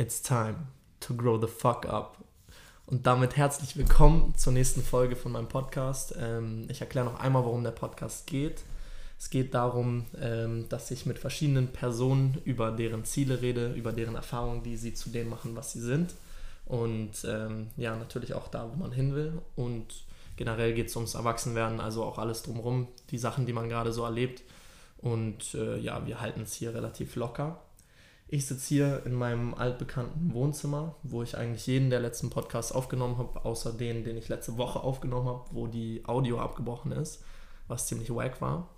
It's time to grow the fuck up. Und damit herzlich willkommen zur nächsten Folge von meinem Podcast. Ähm, ich erkläre noch einmal, worum der Podcast geht. Es geht darum, ähm, dass ich mit verschiedenen Personen über deren Ziele rede, über deren Erfahrungen, die sie zu dem machen, was sie sind. Und ähm, ja, natürlich auch da, wo man hin will. Und generell geht es ums Erwachsenwerden, also auch alles drumherum, die Sachen, die man gerade so erlebt. Und äh, ja, wir halten es hier relativ locker. Ich sitze hier in meinem altbekannten Wohnzimmer, wo ich eigentlich jeden der letzten Podcasts aufgenommen habe, außer den, den ich letzte Woche aufgenommen habe, wo die Audio abgebrochen ist, was ziemlich wack war.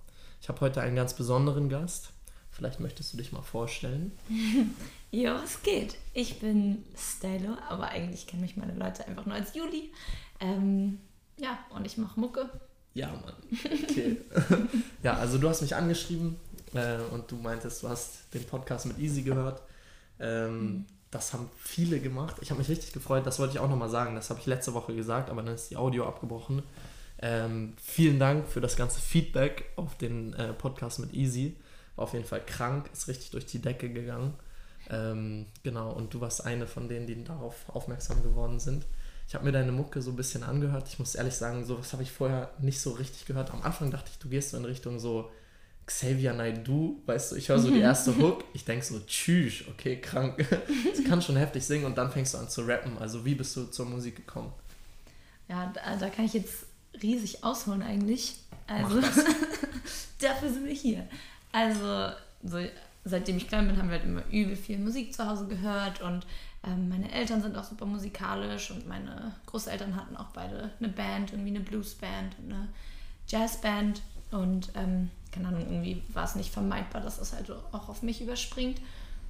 Ich habe heute einen ganz besonderen Gast. Vielleicht möchtest du dich mal vorstellen. ja, es geht. Ich bin Stylo, aber eigentlich kennen mich meine Leute einfach nur als Juli. Ähm, ja, und ich mache Mucke. Ja, Mann. Okay. ja, also du hast mich angeschrieben, äh, und du meintest, du hast den Podcast mit Easy gehört. Ähm, mhm. Das haben viele gemacht. Ich habe mich richtig gefreut. Das wollte ich auch nochmal sagen. Das habe ich letzte Woche gesagt, aber dann ist die Audio abgebrochen. Ähm, vielen Dank für das ganze Feedback auf den äh, Podcast mit Easy. War auf jeden Fall krank, ist richtig durch die Decke gegangen. Ähm, genau, und du warst eine von denen, die darauf aufmerksam geworden sind. Ich habe mir deine Mucke so ein bisschen angehört. Ich muss ehrlich sagen, sowas habe ich vorher nicht so richtig gehört. Am Anfang dachte ich, du gehst so in Richtung so Xavier Naidoo, weißt du, ich höre so die erste Hook, ich denke so, tschüss, okay, krank. Sie kann schon heftig singen und dann fängst du an zu rappen. Also wie bist du zur Musik gekommen? Ja, da, da kann ich jetzt riesig ausholen eigentlich. Also dafür sind wir hier. Also so, seitdem ich klein bin, haben wir halt immer übel viel Musik zu Hause gehört und ähm, meine Eltern sind auch super musikalisch und meine Großeltern hatten auch beide eine Band, irgendwie eine Bluesband und eine Jazzband und ähm, keine Ahnung, irgendwie war es nicht vermeidbar, dass das halt auch auf mich überspringt.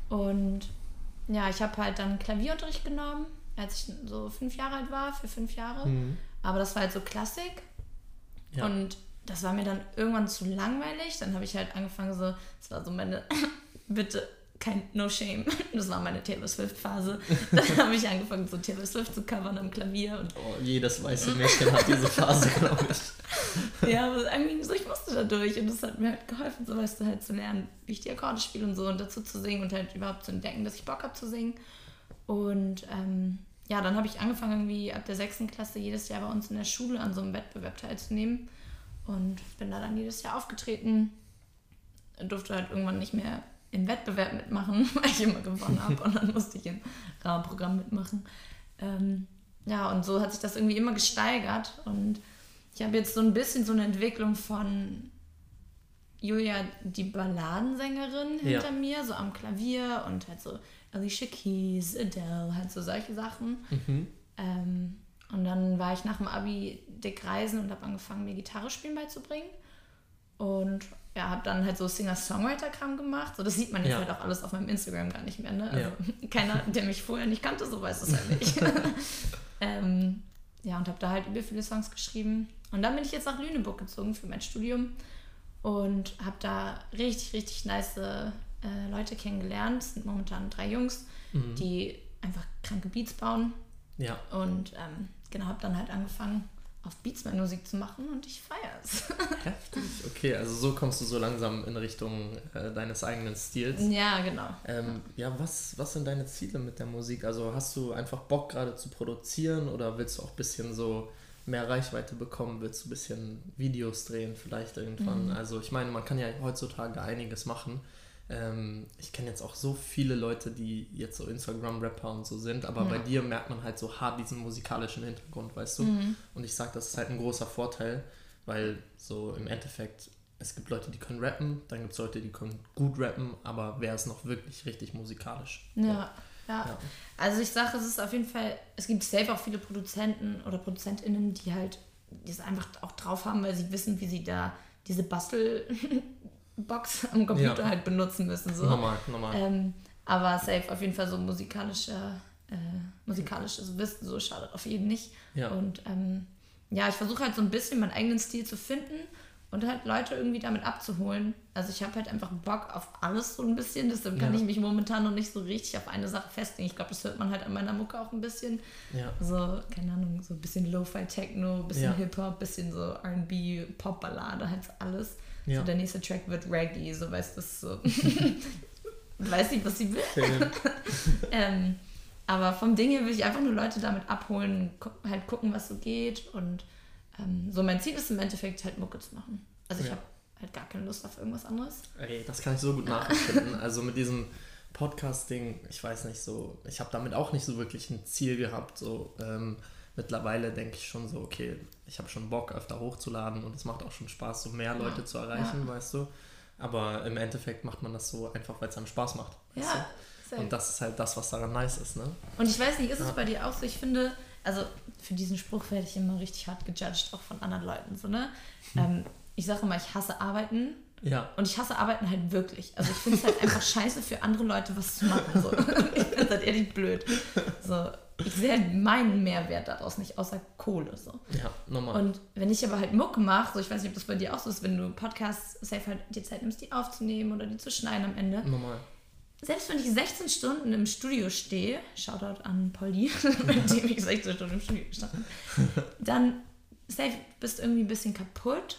Und ja, ich habe halt dann Klavierunterricht genommen, als ich so fünf Jahre alt war, für fünf Jahre. Mhm. Aber das war halt so Klassik. Ja. Und das war mir dann irgendwann zu langweilig. Dann habe ich halt angefangen, so, das war so meine, bitte kein No Shame. Das war meine Taylor Swift-Phase. Dann habe ich angefangen, so Taylor Swift zu covern am Klavier. Und oh, jedes weiße Mädchen hat diese Phase, glaube ich. Ja, aber irgendwie so, ich musste da durch und das hat mir halt geholfen, so weißt du, halt zu lernen, wie ich die Akkorde spiele und so und dazu zu singen und halt überhaupt zu entdecken, dass ich Bock habe zu singen. Und ähm, ja, dann habe ich angefangen, irgendwie ab der sechsten Klasse jedes Jahr bei uns in der Schule an so einem Wettbewerb teilzunehmen und bin da dann jedes Jahr aufgetreten. Durfte halt irgendwann nicht mehr im Wettbewerb mitmachen, weil ich immer gewonnen habe und dann musste ich im Rahmenprogramm mitmachen. Ähm, ja, und so hat sich das irgendwie immer gesteigert und ich habe jetzt so ein bisschen so eine Entwicklung von Julia, die Balladensängerin hinter ja. mir, so am Klavier und halt so Alicia Keys, Adele, halt so solche Sachen. Mhm. Ähm, und dann war ich nach dem Abi dick reisen und habe angefangen, mir Gitarre spielen beizubringen. Und ja, habe dann halt so Singer-Songwriter-Kram gemacht. So, das sieht man jetzt ja. halt auch alles auf meinem Instagram gar nicht mehr. Ne? Also ja. keiner, der mich vorher nicht kannte, so weiß es halt nicht. ähm, ja, und habe da halt über viele Songs geschrieben. Und dann bin ich jetzt nach Lüneburg gezogen für mein Studium und habe da richtig, richtig nice äh, Leute kennengelernt. Es sind momentan drei Jungs, mhm. die einfach kranke Beats bauen. Ja. Und ähm, genau, habe dann halt angefangen, auf Beatsman Musik zu machen und ich feiere es. Heftig, okay, also so kommst du so langsam in Richtung äh, deines eigenen Stils. Ja, genau. Ähm, ja, was, was sind deine Ziele mit der Musik? Also hast du einfach Bock gerade zu produzieren oder willst du auch ein bisschen so mehr Reichweite bekommen? Willst du ein bisschen Videos drehen vielleicht irgendwann? Mhm. Also ich meine, man kann ja heutzutage einiges machen. Ähm, ich kenne jetzt auch so viele Leute, die jetzt so Instagram-Rapper und so sind, aber ja. bei dir merkt man halt so hart diesen musikalischen Hintergrund, weißt du? Mhm. Und ich sage, das ist halt ein großer Vorteil, weil so im Endeffekt, es gibt Leute, die können rappen, dann gibt es Leute, die können gut rappen, aber wer ist noch wirklich richtig musikalisch? Ja. ja. Ja. also ich sage, es ist auf jeden Fall, es gibt safe auch viele Produzenten oder ProduzentInnen, die halt das einfach auch drauf haben, weil sie wissen, wie sie da diese Bastel Box am Computer ja. halt benutzen müssen. So. Normal, normal. Ähm, aber safe auf jeden Fall so musikalischer, äh, musikalisches Wissen, so schadet auf jeden nicht. Ja. Und ähm, ja, ich versuche halt so ein bisschen meinen eigenen Stil zu finden und halt Leute irgendwie damit abzuholen. Also ich habe halt einfach Bock auf alles so ein bisschen, deshalb kann ja. ich mich momentan noch nicht so richtig auf eine Sache festlegen. Ich glaube, das hört man halt an meiner Mucke auch ein bisschen. Ja. So, keine Ahnung, so ein bisschen Lo-Fi-Techno, bisschen ja. Hip-Hop, bisschen so R&B, Pop-Ballade, halt alles. Ja. So der nächste Track wird Reggae, so weißt du, so. weiß nicht, was sie will. ähm, aber vom Ding her will ich einfach nur Leute damit abholen, gu halt gucken, was so geht. Und ähm, so mein Ziel ist im Endeffekt halt Mucke zu machen. Also ich Ja. habe halt gar keine Lust auf irgendwas anderes. Ey, das kann ich so gut nachempfinden. Also mit diesem Podcast-Ding, ich weiß nicht so, ich habe damit auch nicht so wirklich ein Ziel gehabt. So ähm, mittlerweile denke ich schon so, okay, ich habe schon Bock, öfter hochzuladen und es macht auch schon Spaß, so mehr Leute zu erreichen, weißt du. Aber im Endeffekt macht man das so einfach, weil es einem Spaß macht. Weißt Ja, du? Und das ist halt das, was daran nice ist, ne? Und ich weiß nicht, ist es Ja. bei dir auch so? Ich finde, also für diesen Spruch werde ich immer richtig hart gejudged, auch von anderen Leuten. So, ne? Hm. Ähm, ich sage immer, ich hasse Arbeiten. Ja. Und ich hasse Arbeiten halt wirklich. Also ich finde es halt einfach scheiße für andere Leute was zu machen. So. Ich finde es halt ehrlich blöd. So, ich sehe halt meinen Mehrwert daraus nicht, außer Kohle. So. Ja, normal. Und wenn ich aber halt Mucke mache, so ich weiß nicht, ob das bei dir auch so ist, wenn du Podcasts safe halt dir Zeit nimmst, die aufzunehmen oder die zu schneiden am Ende. normal. Selbst wenn ich 16 Stunden im Studio stehe, Shoutout an Polly, mit dem ich 16 Stunden im Studio gestanden dann safe bist du irgendwie ein bisschen kaputt,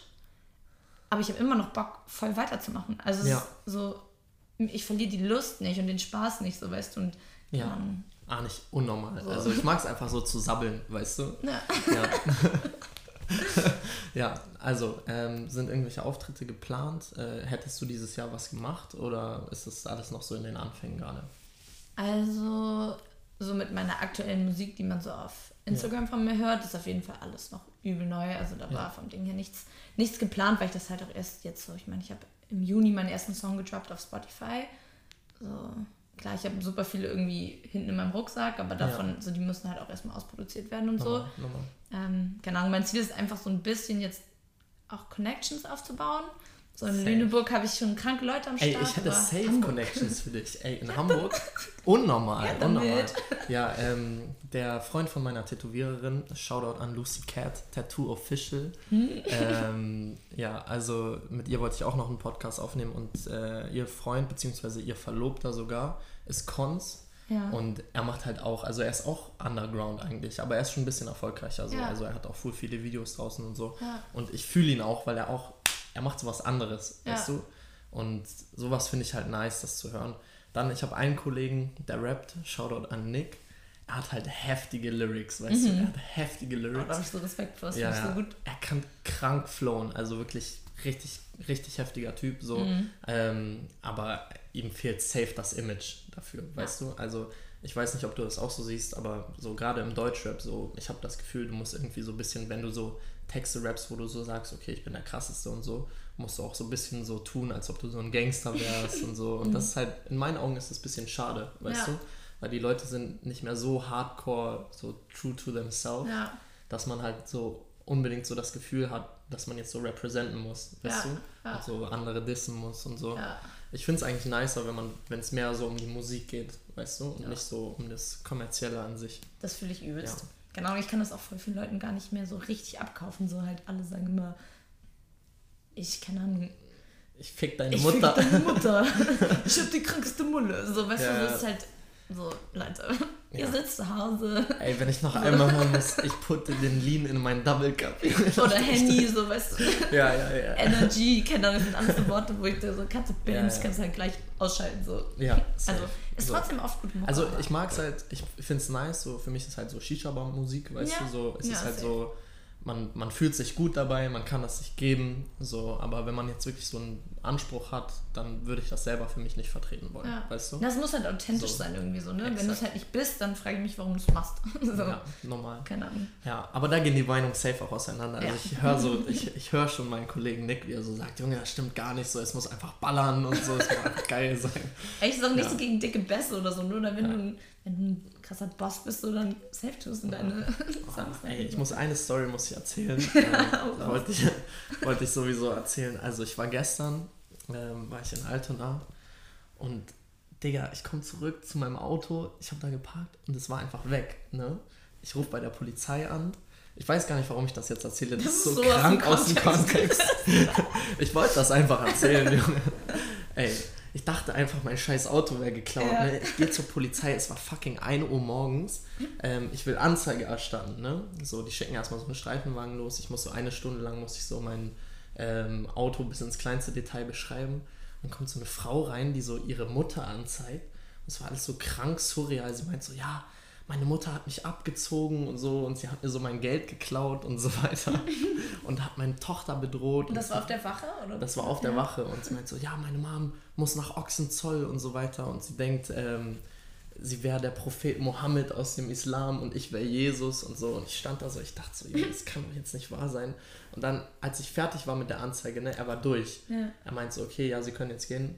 aber ich habe immer noch Bock, voll weiterzumachen. Also Ja. so, ich verliere die Lust nicht und den Spaß nicht, so weißt du. Und Ja. dann, Ah, nicht unnormal. So. Also ich mag es einfach so zu sabbeln, weißt du? ja. Ja. ja, also ähm, sind irgendwelche Auftritte geplant? Äh, hättest du dieses Jahr was gemacht oder ist das alles noch so in den Anfängen gerade? Also, so mit meiner aktuellen Musik, die man so auf Instagram von mir hört, ist auf jeden Fall alles noch übel neu. Also da Ja. war vom Ding her nichts, nichts geplant, weil ich das halt auch erst jetzt so, ich meine, ich habe im Juni meinen ersten Song gedroppt auf Spotify. So, klar, ich habe super viele irgendwie hinten in meinem Rucksack, aber davon, so die müssen halt auch erstmal ausproduziert werden und so. Normal, normal. Ähm, keine Ahnung, mein Ziel ist einfach so ein bisschen jetzt auch Connections aufzubauen. So in Safe. Lüneburg habe ich schon kranke Leute am Start. Ey, ich hätte Safe Hamburg- Connections für dich. Ey, in Hamburg? Unnormal, Ja, unnormal. Ja, ähm, der Freund von meiner Tätowiererin, Shoutout an Lucy Cat, Tattoo Official. ähm, ja, also mit ihr wollte ich auch noch einen Podcast aufnehmen und äh, ihr Freund, beziehungsweise ihr Verlobter sogar, ist Cons. Ja. Und er macht halt auch, also er ist auch Underground eigentlich, aber er ist schon ein bisschen erfolgreicher. So. Ja. Also er hat auch voll viele Videos draußen und so. Ja. Und ich fühle ihn auch, weil er auch, er macht so was anderes, Ja. weißt du? Und sowas finde ich halt nice, das zu hören. Dann, ich habe einen Kollegen, der rappt, Shoutout an Nick. Er hat halt heftige Lyrics, weißt du? Er hat heftige Oh, da Lyrics. habe ich so Respekt vor, das ja, ja. so gut. Er kann krank flowen, also wirklich richtig, richtig heftiger Typ, so. Mhm. Ähm, aber ihm fehlt safe das Image dafür, weißt du? Also ich weiß nicht, ob du das auch so siehst, aber so gerade im Deutschrap, so, ich habe das Gefühl, du musst irgendwie so ein bisschen, wenn du so Texte rappst, wo du so sagst, okay, ich bin der krasseste und so, musst du auch so ein bisschen so tun, als ob du so ein Gangster wärst und so. Und das ist halt, in meinen Augen ist das ein bisschen schade, weißt Ja. du? Weil die Leute sind nicht mehr so hardcore, so true to themselves, Ja. dass man halt so unbedingt so das Gefühl hat, dass man jetzt so representen muss, weißt Ja, du? ja. Und so andere dissen muss und so. Ja. Ich finde es eigentlich nicer, wenn man, wenn es mehr so um die Musik geht, weißt du, und Ja. nicht so um das Kommerzielle an sich. Das fühle ich übelst. Genau, ich kann das auch voll vielen Leuten gar nicht mehr so richtig abkaufen. So halt alle sagen immer, ich keine Ahnung, Ich fick deine ich Mutter. fick deine Mutter. ich hab die krankeste Mulle. So, weißt Ja, du, das ist halt so, Leute, ihr Ja. sitzt zu Hause. Ey, wenn ich noch einmal hören muss, ich putte den Lean in meinen Double Cup. Oder Handy, so, weißt du, ja, ja, ja. Energy, keine Ahnung, das sind alles so Worte, wo ich da so, kannst du Bands, Ja, ja. kannst du halt gleich ausschalten, so. Ja, safe. Also, ist So. trotzdem oft gut Mucke, Also ich mag es halt, ich finde es nice, so für mich ist halt so Shisha-Bar-Musik, weißt du, so es ist halt safe. so, man, man fühlt sich gut dabei, man kann das sich geben, so, aber wenn man jetzt wirklich so einen Anspruch hat, dann würde ich das selber für mich nicht vertreten wollen, Ja. weißt du? Das muss halt authentisch So. sein irgendwie so, ne? Wenn Exakt. du es halt nicht bist, dann frage ich mich, warum du es machst. so. Ja, normal. Keine Ahnung. Ja, aber da gehen die Meinungen safe auch auseinander. Also Ja. ich höre so, ich, ich höre schon meinen Kollegen Nick, wie er so sagt, Junge, das stimmt gar nicht so, es muss einfach ballern und so, es muss einfach geil sein. Ey, ich sag nicht Ja. gegen dicke Bässe oder so, nur wenn, du, wenn du ein krasser Boss bist, so dann safe tust du deine Songs. Oh, ey, ich muss eine Story muss ich erzählen. ähm, da wollte ich, wollte ich sowieso erzählen. Also ich war gestern, ähm, war ich in Altona und Digga, ich komme zurück zu meinem Auto, ich habe da geparkt und es war einfach weg. Ne? Ich rufe bei der Polizei an. Ich weiß gar nicht, warum ich das jetzt erzähle. Das, Das ist so so aus dem krank aus dem Kontext. Kontext. ich wollte das einfach erzählen, Junge. Ey, ich dachte einfach, mein scheiß Auto wäre geklaut. Ja. Ne? Ich gehe zur Polizei, es war fucking 1 Uhr morgens. Ähm, ich will Anzeige erstatten. Ne? So, die schicken erstmal so einen Streifenwagen los. Ich muss so eine Stunde lang muss ich so mein ähm, Auto bis ins kleinste Detail beschreiben. dann kommt so eine Frau rein, die so ihre Mutter anzeigt. Und es war alles so krank surreal. Sie meint so, ja, meine Mutter hat mich abgezogen und so und sie hat mir so mein Geld geklaut und so weiter und hat meine Tochter bedroht. Und das war auf der Wache? Oder? Das war auf der Wache und sie meint so, ja, meine Mom muss nach Ochsenzoll und so weiter und sie denkt, ähm, sie wäre der Prophet Mohammed aus dem Islam und ich wäre Jesus und so und ich stand da so, ich dachte so, ja, das kann doch jetzt nicht wahr sein. Und dann, als ich fertig war mit der Anzeige, ne, er war durch. Ja. Er meint so, okay, ja, Sie können jetzt gehen.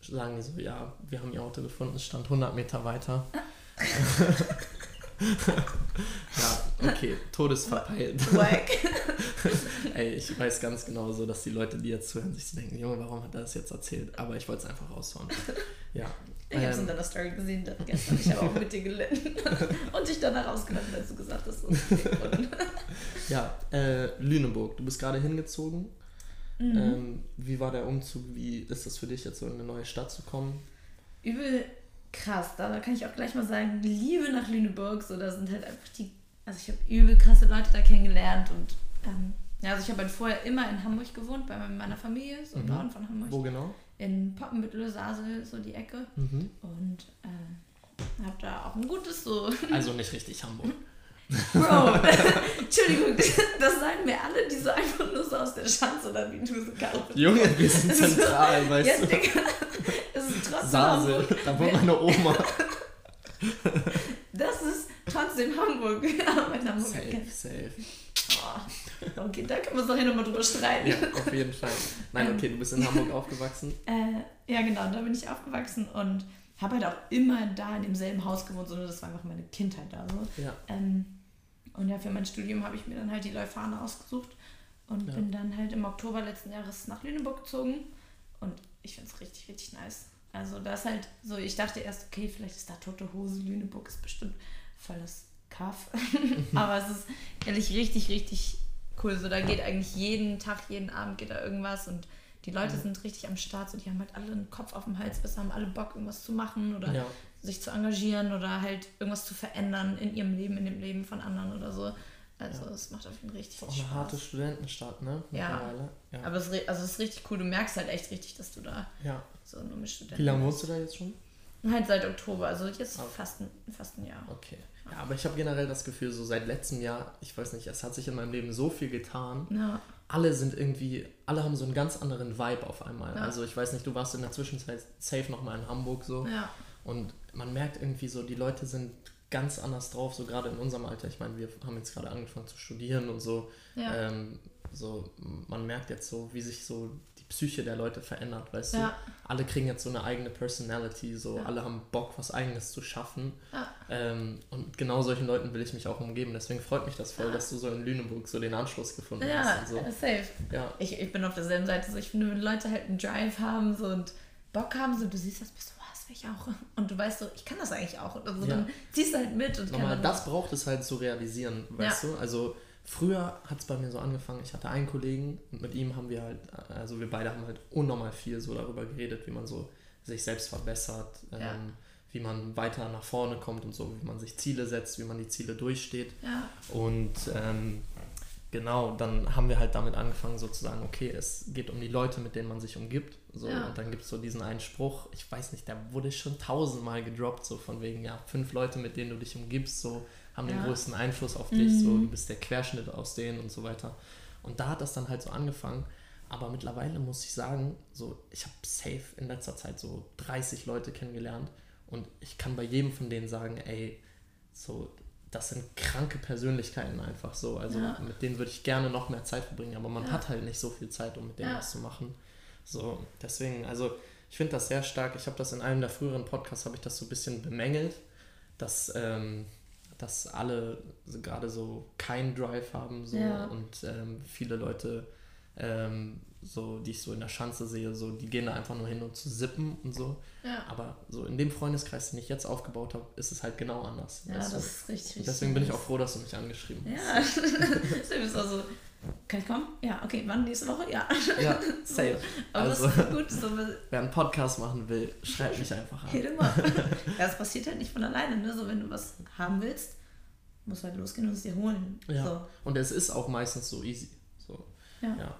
Sagen die so, ja, wir haben Ihr Auto gefunden, es stand 100 Meter weiter. ja, okay, Todesverpeilt. Ey, ich weiß ganz genau so, dass die Leute, die jetzt zuhören, sich so denken, Junge, warum hat er das jetzt erzählt? Aber ich wollte es einfach raushauen. Ja. Ich ähm, habe es in deiner Story gesehen dann gestern. Ich habe auch mit dir gelitten. Und dich danach ausgelassen, als du gesagt hast, so Ja, äh, Lüneburg, du bist gerade hingezogen. Mhm. Ähm, wie war der Umzug? Wie ist das für dich, jetzt so in eine neue Stadt zu kommen? Übel krass. Da kann ich auch gleich mal sagen, Liebe nach Lüneburg. So, da sind halt einfach die. Also ich habe übel krasse Leute da kennengelernt und ähm, ja, also ich habe halt vorher immer in Hamburg gewohnt, bei meiner Familie, so im mhm. Norden von Hamburg. Wo genau? In Poppenbüttel, Sasel, so die Ecke. Mhm. Und äh, habe da auch ein gutes so. Also nicht richtig Hamburg. Bro, Entschuldigung, das sagen mir alle, die so einfach nur so aus der Schanze oder wie du so Junge, wir sind zentral, weißt du. Trotzdem Hamburg. da wohnt meine Oma. Das ist trotzdem Hamburg. Ja, mein Hamburg safe, safe. Oh, okay, da können wir uns doch hier nochmal drüber streiten. Ja, auf jeden Fall. Nein, okay, du bist in Hamburg aufgewachsen. Äh, ja, genau, da bin ich aufgewachsen und habe halt auch immer da in demselben Haus gewohnt, sondern das war einfach meine Kindheit da so. Ja. Ähm, und ja, für mein Studium habe ich mir dann halt die Leuphana ausgesucht und ja. bin dann halt im Oktober letzten Jahres nach Lüneburg gezogen. Und ich finde es richtig, richtig nice. Also da ist halt so, ich dachte erst, okay, vielleicht ist da tote Hose, Lüneburg ist bestimmt voll das Kaff. Aber es ist ehrlich richtig, richtig cool. So, da geht eigentlich jeden Tag, jeden Abend geht da irgendwas und die Leute sind richtig am Start, so die haben halt alle einen Kopf auf dem Hals, bis haben alle Bock, irgendwas zu machen oder ja. sich zu engagieren oder halt irgendwas zu verändern in ihrem Leben, in dem Leben von anderen oder so. Also es macht auf jeden Fall richtig ist auch eine Spaß. harte Studentenstadt, ne? Ja. ja. Aber es, also es ist richtig cool. Du merkst halt echt richtig, dass du da ja. so nur mit Studenten Wie lange wohnst du da jetzt schon? Halt seit Oktober, also jetzt okay. fast, ein, fast ein Jahr. Okay. Ja, aber ich habe generell das Gefühl, so seit letztem Jahr, ich weiß nicht, es hat sich in meinem Leben so viel getan. Ja alle sind irgendwie, alle haben so einen ganz anderen Vibe auf einmal. Ja. Also ich weiß nicht, du warst in der Zwischenzeit safe nochmal in Hamburg so. Ja. Und man merkt irgendwie so, die Leute sind ganz anders drauf, so gerade in unserem Alter. Ich meine, wir haben jetzt gerade angefangen zu studieren und so. Ja. Ähm, so, man merkt jetzt so, wie sich so Psyche der Leute verändert, weißt ja. du? Alle kriegen jetzt so eine eigene Personality, so ja. alle haben Bock, was Eigenes zu schaffen. Ähm, und genau solchen Leuten will ich mich auch umgeben. Deswegen freut mich das voll, dass du so in Lüneburg so den Anschluss gefunden hast. Ja, so. safe. Ja. Ich, ich bin auf derselben Seite. So, ich finde, wenn Leute halt einen Drive haben so, und Bock haben, so du siehst das, bist du will ich auch. Und du weißt so, ich kann das eigentlich auch. Und also, dann ziehst du halt mit. Und Nochmal, das braucht es halt zu realisieren, weißt du? Also Früher hat es bei mir so angefangen, ich hatte einen Kollegen und mit ihm haben wir halt, also wir beide haben halt unnormal viel so darüber geredet, wie man so sich selbst verbessert, ja. ähm, wie man weiter nach vorne kommt und so, wie man sich Ziele setzt, wie man die Ziele durchsteht. Ja. Und ähm, genau, dann haben wir halt damit angefangen, sozusagen, okay, es geht um die Leute, mit denen man sich umgibt. So, ja. Und dann gibt es so diesen einen Spruch, ich weiß nicht, der wurde schon tausendmal gedroppt, so von wegen, ja, fünf Leute, mit denen du dich umgibst, so haben ja. den größten Einfluss auf dich, mhm. so du bist der Querschnitt aus denen und so weiter. Und da hat das dann halt so angefangen. Aber mittlerweile muss ich sagen, so ich habe safe in letzter Zeit so 30 Leute kennengelernt und ich kann bei jedem von denen sagen, ey, so das sind kranke Persönlichkeiten einfach so. Also ja. mit denen würde ich gerne noch mehr Zeit verbringen, aber man ja. hat halt nicht so viel Zeit, um mit denen ja. was zu machen. So, deswegen, also ich finde das sehr stark. Ich habe das in einem der früheren Podcasts, habe ich das so ein bisschen bemängelt, dass ähm, dass alle gerade so keinen Drive haben so ja. und ähm, viele Leute ähm, so die ich so in der Schanze sehe so die gehen da einfach nur hin um zu sippen und so ja. aber so in dem Freundeskreis den ich jetzt aufgebaut habe ist es halt genau anders ja das ist richtig, richtig deswegen bin ich auch froh dass du mich angeschrieben hast ja du bist also kann ich kommen? Ja, okay, wann nächste Woche? Ja. Ja, safe. Aber also, das ist gut. So, wer einen Podcast machen will, schreib mich einfach an. Jede Mal. Ja, es passiert halt nicht von alleine. Ne? So, wenn du was haben willst, musst du halt losgehen und es dir holen. Ja. So. Und es ist auch meistens so easy. So. Ja. ja.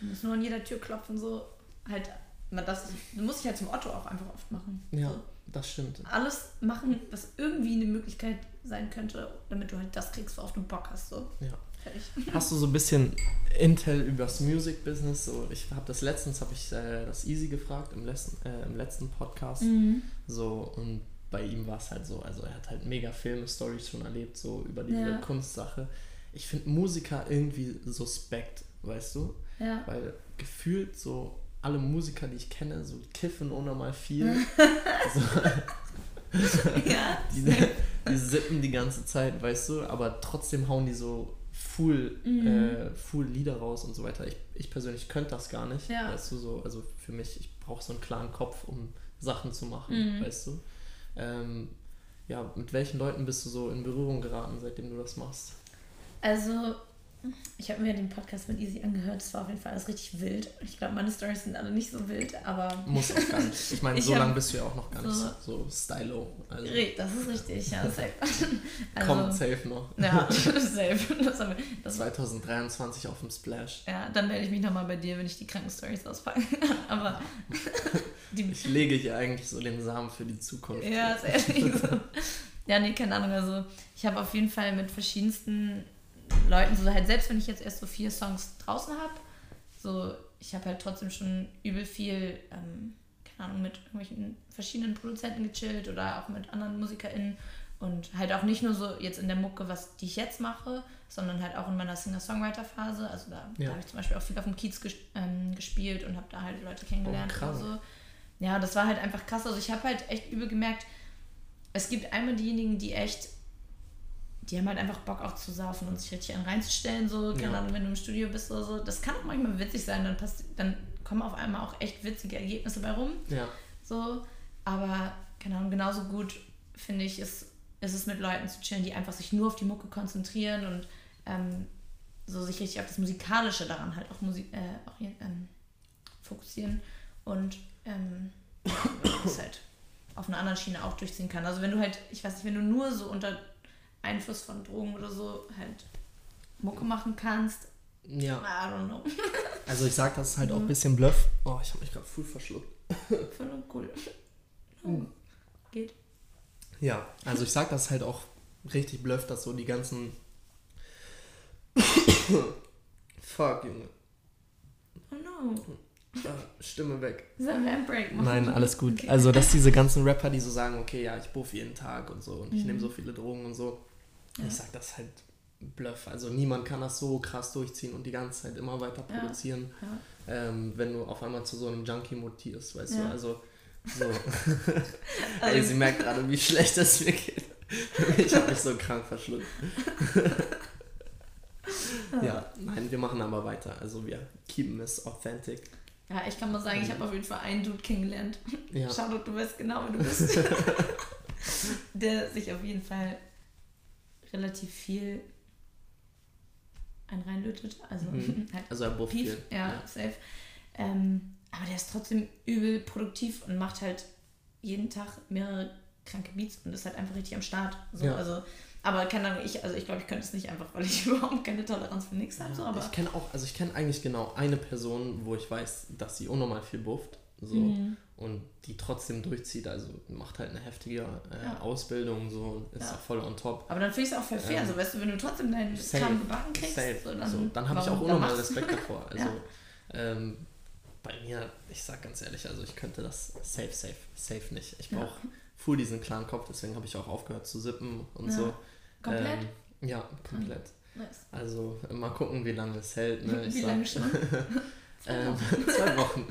Du musst nur an jeder Tür klopfen, so halt man das, du musst dich halt zum Otto auch einfach oft machen. Ja, So. das stimmt. Alles machen, was irgendwie eine Möglichkeit sein könnte, damit du halt das kriegst, worauf du Bock hast. So. Ja. Fertig. Hast du so ein bisschen Intel übers Music Business? So, ich habe das letztens, habe ich äh, das Easy gefragt im letzten, äh, im letzten Podcast. Mhm. So, und bei ihm war es halt so, also er hat halt mega Filme-Stories schon erlebt, so über diese Ja. Kunstsache. Ich finde Musiker irgendwie suspekt, weißt du? Ja. Weil gefühlt so alle Musiker, die ich kenne, so kiffen unnormal viel. so, ja. die, die sippen die ganze Zeit, weißt du, aber trotzdem hauen die so full, Mhm. äh, full Lieder raus und so weiter. Ich, ich persönlich könnte das gar nicht, Ja. weißt du, so, also für mich, ich brauche so einen klaren Kopf, um Sachen zu machen, Mhm. weißt du. Ähm, ja, mit welchen Leuten bist du so in Berührung geraten, seitdem du das machst? Also, ich habe mir den Podcast mit Easy angehört. Es war auf jeden Fall alles richtig wild. Ich glaube, meine Stories sind alle nicht so wild, aber. Muss auch gar nicht. Ich meine, so lange bist du ja auch noch gar so- nicht so stylo. Also, Das ist richtig, ja, safe. Also, kommt safe noch. Ja, safe. Das, haben wir, das war, 2023 auf dem Splash. ja, dann melde ich mich nochmal bei dir, wenn ich die kranken Stories auspacke. Aber die, Ich lege hier eigentlich so den Samen für die Zukunft. Ja, ist ehrlich so. Ja, nee, keine Ahnung. Also, ich habe auf jeden Fall mit verschiedensten Leuten, so halt, selbst wenn ich jetzt erst so vier Songs draußen habe, so, ich habe halt trotzdem schon übel viel, ähm, keine Ahnung, mit irgendwelchen verschiedenen Produzenten gechillt oder auch mit anderen MusikerInnen und halt auch nicht nur so jetzt in der Mucke, was die ich jetzt mache, sondern halt auch in meiner Singer-Songwriter-Phase. Also da, Ja. da habe ich zum Beispiel auch viel auf dem Kiez ges ähm, gespielt und habe da halt Leute kennengelernt Oh, oder so. Ja, das war halt einfach krass. Also ich habe halt echt übel gemerkt, es gibt einmal diejenigen, die echt, die haben halt einfach Bock auch zu saufen und sich richtig einen reinzustellen, so, keine Ja. Ahnung, wenn du im Studio bist oder so. Das kann auch manchmal witzig sein, dann, passt, dann kommen auf einmal auch echt witzige Ergebnisse bei rum. Ja. So, aber keine Ahnung, genauso gut finde ich, ist, ist es mit Leuten zu chillen, die einfach sich nur auf die Mucke konzentrieren und ähm, so sich richtig auf das Musikalische daran halt auch Musik, äh, auch, ähm, fokussieren und ähm, das halt auf einer anderen Schiene auch durchziehen kann. Also wenn du halt, ich weiß nicht, wenn du nur so unter Einfluss von Drogen oder so halt Mucke machen kannst, Ja. I don't know. Also ich sag, das ist halt auch Mhm. ein bisschen Bluff. Oh, ich habe mich gerade voll verschluckt. Voll cool. Oh, geht. Ja, also ich sag das halt auch richtig Bluff, dass so die ganzen Fuck, Junge. Oh no. Stimme weg. Ist ein Handbrake machen. Nein, alles gut. Okay. Also, dass diese ganzen Rapper, die so sagen, okay, ja, ich buff jeden Tag und so und ich Mhm. nehme so viele Drogen und so. Ja. Ich sag das halt Bluff. Also niemand kann das so krass durchziehen und die ganze Zeit immer weiter Ja. produzieren, Ja. ähm, wenn du auf einmal zu so einem Junkie mutierst, weißt Ja. du? Also so. Also- Ey, sie merkt gerade, wie schlecht es mir geht. ich habe mich so krank verschluckt. ja, nein, wir machen aber weiter. Also wir keepen es authentic. Ja, ich kann mal sagen, ich habe auf jeden Fall einen Dude kennengelernt. Ja. Shoutout, du weißt genau, wer du bist. der sich auf jeden Fall relativ viel einen reinlötet. Also Mhm. halt Also er bufft Pief, viel. ja, safe. Ähm, aber der ist trotzdem übel produktiv und macht halt jeden Tag mehrere kranke Beats und ist halt einfach richtig am Start. So, Ja. also, aber keine Ahnung, ich, also ich glaube, ich könnte es nicht einfach, weil ich überhaupt keine Toleranz für nichts habe. So, aber ich kenne auch, also ich kenne eigentlich genau eine Person, wo ich weiß, dass sie unnormal viel bufft. So. Mhm. Und die trotzdem durchzieht, also macht halt eine heftige äh, Ja. Ausbildung, so ist Ja. auch voll on top. Aber dann finde ich es auch voll fair. Ähm, so, weißt du, wenn du trotzdem deinen safe, Kram gebacken kriegst, Safe. so, dann, so, dann habe ich auch unnormal. Respekt davor. Also Ja. ähm, bei mir, ich sag ganz ehrlich, also ich könnte das safe, safe, safe nicht. Ich Ja. brauche full diesen klaren Kopf, deswegen habe ich auch aufgehört zu sippen und Ja. so. Komplett? Ähm, ja, komplett. Nice. Also mal gucken, wie lange es hält. Ne? Ich Wie sag- lange schon? Ähm, zwei Wochen.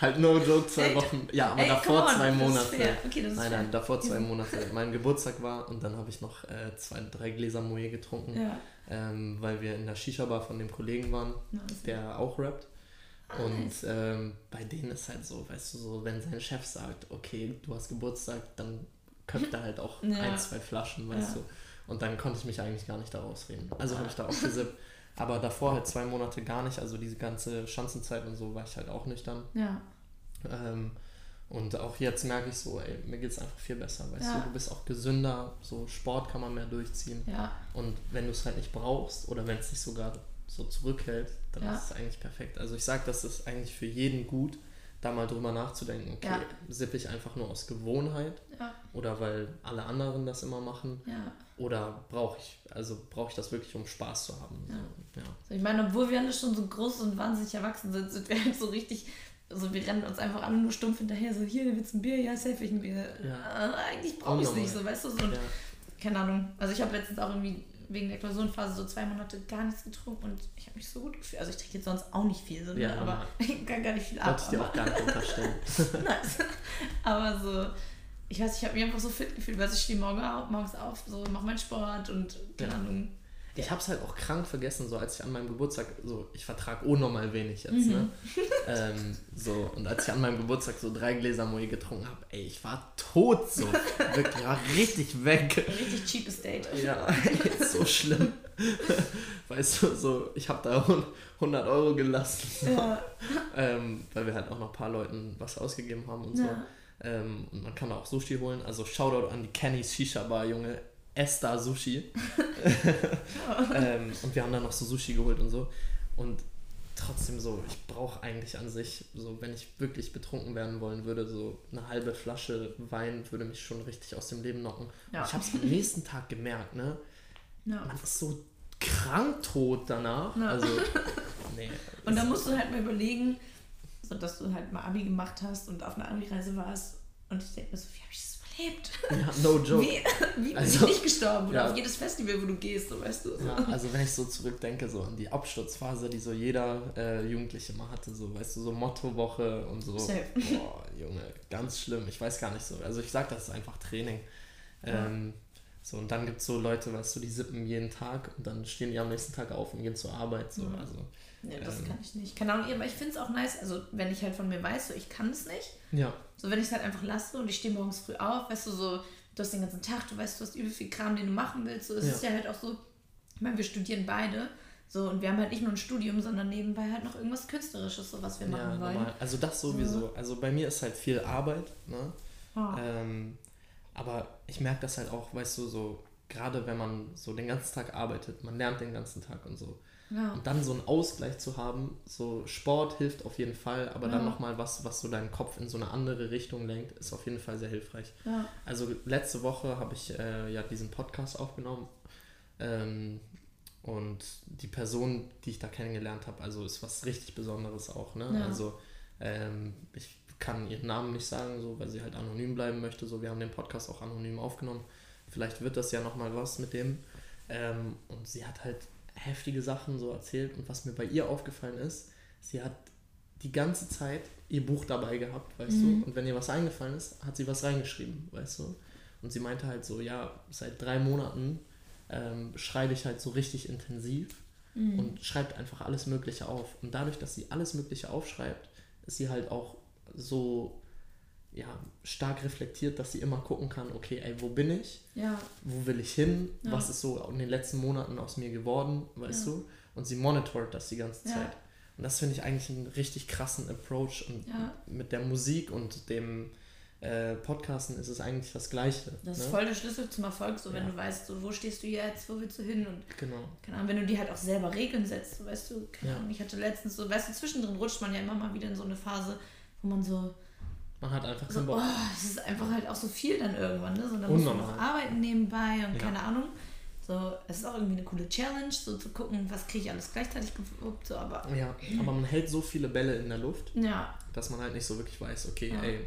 halt no joke, zwei Wochen. Ja, aber Ey, davor on, zwei Monate. Okay, Nein, nein, davor zwei Monate. Mein Geburtstag war und dann habe ich noch äh, zwei, drei Gläser Moe getrunken, Ja. ähm, weil wir in der Shisha-Bar von dem Kollegen waren, Nice. der auch rappt. Ah, Und ähm, bei denen ist halt so, weißt du, so, wenn sein Chef sagt, okay, du hast Geburtstag, dann köpft er halt auch Ja. ein, zwei Flaschen, weißt Ja. du. Und dann konnte ich mich eigentlich gar nicht da rausreden. Also habe ich da auch gesippt. Aber davor halt zwei Monate gar nicht, also diese ganze Schanzenzeit und so war ich halt auch nüchtern. Ja. Ähm, und auch jetzt merke ich so, ey, mir geht es einfach viel besser, weißt Ja. du, du bist auch gesünder, so Sport kann man mehr durchziehen. Ja. Und wenn du es halt nicht brauchst oder wenn es dich sogar so zurückhält, dann Ja. ist es eigentlich perfekt. Also ich sage, das ist eigentlich für jeden gut, da mal drüber nachzudenken, okay, Ja. sippe ich einfach nur aus Gewohnheit Ja. oder weil alle anderen das immer machen Ja. oder brauche ich, also brauche ich das wirklich, um Spaß zu haben. Ja. So, ich meine, obwohl wir alle schon so groß und wahnsinnig erwachsen sind, sind wir halt so richtig, also wir rennen uns einfach alle nur stumpf hinterher, so hier, willst du ein Bier? Ja, safe ich ein Bier. Äh, eigentlich brauche ich es nicht, so, weißt du, so, und, keine Ahnung. Also ich habe letztens auch irgendwie wegen der Klausurenphase so zwei Monate gar nichts getrunken und ich habe mich so gut gefühlt. Also ich trinke jetzt sonst auch nicht viel, so, ne? Ja, aber ich kann gar nicht viel ab. Ich dir aber- auch gar nicht unterstellen. nice. Aber so, ich weiß, ich habe mich einfach so fit gefühlt, weil ich stehe morgen auf, morgens auf, so mache meinen Sport und keine Ja. Ahnung. Ich habe es halt auch krank vergessen, so als ich an meinem Geburtstag, so ich vertrage unnormal wenig jetzt, Mhm. ne? ähm, so, und als ich an meinem Geburtstag so drei Gläser Moe getrunken habe, ey, ich war tot so. Wirklich, ich war richtig weg. Richtig cheapes Date. Ja, so schlimm. Weißt du, so, ich habe da 100 Euro gelassen, Ja. ähm, weil wir halt auch noch ein paar Leuten was ausgegeben haben und so. Ja. Ähm, und man kann auch Sushi holen. Also Shoutout an die Kenny's Shisha Bar, Junge. Esther Sushi. ähm, und wir haben dann noch so Sushi geholt und so. Und trotzdem so, ich brauche eigentlich an sich, so wenn ich wirklich betrunken werden wollen würde, so eine halbe Flasche Wein würde mich schon richtig aus dem Leben knocken. Ja. Ich habe es am nächsten Tag gemerkt, ne? Ja. Man ist so krank tot danach. Ja. Also, nee. Und dann musst du halt mal überlegen, so dass du halt mal Abi gemacht hast und auf einer Abi-Reise warst. Und ich denke mir so, wie habe ich das überlebt? ja, no joke. Wie, wie bin Also, ich nicht gestorben? Oder ja. auf jedes Festival, wo du gehst, so weißt du. So. Ja, also wenn ich so zurückdenke, so an die Absturzphase, die so jeder äh, Jugendliche mal hatte, so, weißt du, so Mottowoche und so. Safe. Boah, Junge, ganz schlimm. Ich weiß gar nicht so. Also ich sag, das ist einfach Training. Ähm, so, und dann gibt es so Leute, weißt du, die sippen jeden Tag und dann stehen die am nächsten Tag auf und gehen zur Arbeit. So. Mhm. Also, Nee, das Ähm. kann ich nicht. Keine Ahnung, aber ich finde es auch nice, also wenn ich halt von mir weiß, so ich kann es nicht. ja, So wenn ich es halt einfach lasse und ich stehe morgens früh auf, weißt du, so, du hast den ganzen Tag, du weißt, du hast übel viel Kram, den du machen willst. So, es Ja. ist ja halt auch so, ich meine, wir studieren beide. So, und wir haben halt nicht nur ein Studium, sondern nebenbei halt noch irgendwas Künstlerisches, so was wir ja, machen wollen. normal. Also das sowieso. Also bei mir ist halt viel Arbeit, ne? Ja. Ähm, aber ich merke das halt auch, weißt du, so, gerade wenn man so den ganzen Tag arbeitet, man lernt den ganzen Tag und so. Ja. Und dann so einen Ausgleich zu haben, so Sport hilft auf jeden Fall, aber dann Ja. nochmal was, was so deinen Kopf in so eine andere Richtung lenkt, ist auf jeden Fall sehr hilfreich. ja. Also letzte Woche habe ich äh, ja diesen Podcast aufgenommen ähm, und die Person, die ich da kennengelernt habe, also ist was richtig Besonderes auch. Ne? Ja. Also ähm, ich kann ihren Namen nicht sagen, so, weil sie halt anonym bleiben möchte. So, wir haben den Podcast auch anonym aufgenommen. Vielleicht wird das ja nochmal was mit dem. Ähm, und sie hat halt heftige Sachen so erzählt. Und was mir bei ihr aufgefallen ist, sie hat die ganze Zeit ihr Buch dabei gehabt, weißt Mhm. du? Und wenn ihr was eingefallen ist, hat sie was reingeschrieben, weißt du? Und sie meinte halt so, ja, seit drei Monaten ähm, schreibe ich halt so richtig intensiv Mhm. und schreibt einfach alles Mögliche auf. Und dadurch, dass sie alles Mögliche aufschreibt, ist sie halt auch so ja, stark reflektiert, dass sie immer gucken kann, okay, ey, wo bin ich? ja. Wo will ich hin? Ja. Was ist so in den letzten Monaten aus mir geworden, weißt Ja. du? Und sie monitort das die ganze. Zeit. Und das finde ich eigentlich einen richtig krassen Approach. Und mit der Musik und dem äh, Podcasten ist es eigentlich das Gleiche. Das ist ne? voll der Schlüssel zum Erfolg, so wenn du weißt, so, wo stehst du jetzt, wo willst du hin und Genau. keine Ahnung, wenn du dir halt auch selber Regeln setzt, so, weißt du, keine Ja. Ahnung, ich hatte letztens so, weißt du, zwischendrin rutscht man ja immer mal wieder in so eine Phase, wo man so, Man hat einfach so keinen oh, Bock. es ist einfach halt auch so viel dann irgendwann, ne, so, dann du Unnormal. noch arbeiten nebenbei und Ja. keine Ahnung, so, es ist auch irgendwie eine coole Challenge, so zu gucken, was kriege ich alles gleichzeitig gewuppt, so, aber, Ja, aber man hält so viele Bälle in der Luft, ja, dass man halt nicht so wirklich weiß, okay, Ja. ey,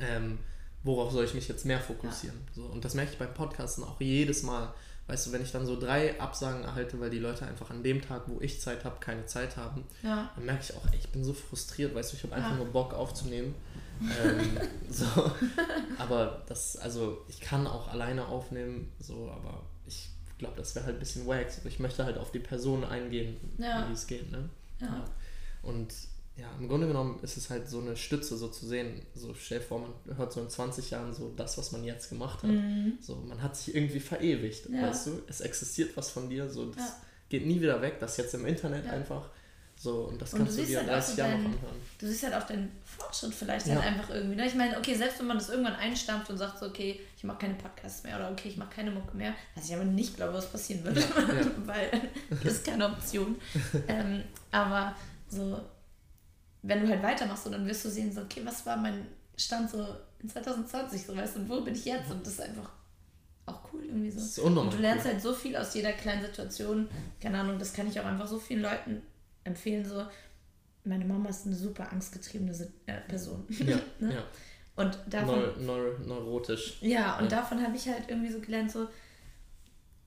ähm, worauf soll ich mich jetzt mehr fokussieren? So, und das merke ich beim Podcasten auch jedes Mal. Weißt du, wenn ich dann so drei Absagen erhalte, weil die Leute einfach an dem Tag, wo ich Zeit habe, keine Zeit haben, ja, dann merke ich auch, ey, ich bin so frustriert, weißt du, ich habe einfach Ja. nur Bock aufzunehmen. Ähm, so, aber das, also ich kann auch alleine aufnehmen, so, aber ich glaube, das wäre halt ein bisschen wack. So, Ich möchte halt auf die Person eingehen, Ja. wie es geht, ne? ja, Und ja, im Grunde genommen ist es halt so eine Stütze, so zu sehen. So stell dir vor, man hört so in 20 Jahren so das, was man jetzt gemacht hat. Mhm. So, man hat sich irgendwie verewigt, Ja. weißt du? Es existiert was von dir, so das Ja. geht nie wieder weg, das ist jetzt im Internet Ja. einfach. So, und das Und kannst du dir halt in auch 30 so Jahren noch anhören. du siehst halt auch den Fortschritt vielleicht Ja. halt einfach irgendwie. Ne? Ich meine, okay, selbst wenn man das irgendwann einstampft und sagt so, okay, ich mache keine Podcasts mehr oder okay, ich mache keine Mucke mehr, was ich aber nicht glaube, was passieren würde, weil das ist keine Option. ähm, aber so, wenn du halt weitermachst, so, dann wirst du sehen, so, okay, was war mein Stand so in 2020, so weißt du, und wo bin ich jetzt? Und das ist einfach auch cool irgendwie so. Das ist und du lernst cool. halt so viel aus jeder kleinen Situation. Keine Ahnung, das kann ich auch einfach so vielen Leuten empfehlen, so. Meine Mama ist eine super angstgetriebene äh, Person. Ja, ne? ja. Und davon, Neu, neu, neurotisch. Ja, und ja. davon habe ich halt irgendwie so gelernt, so,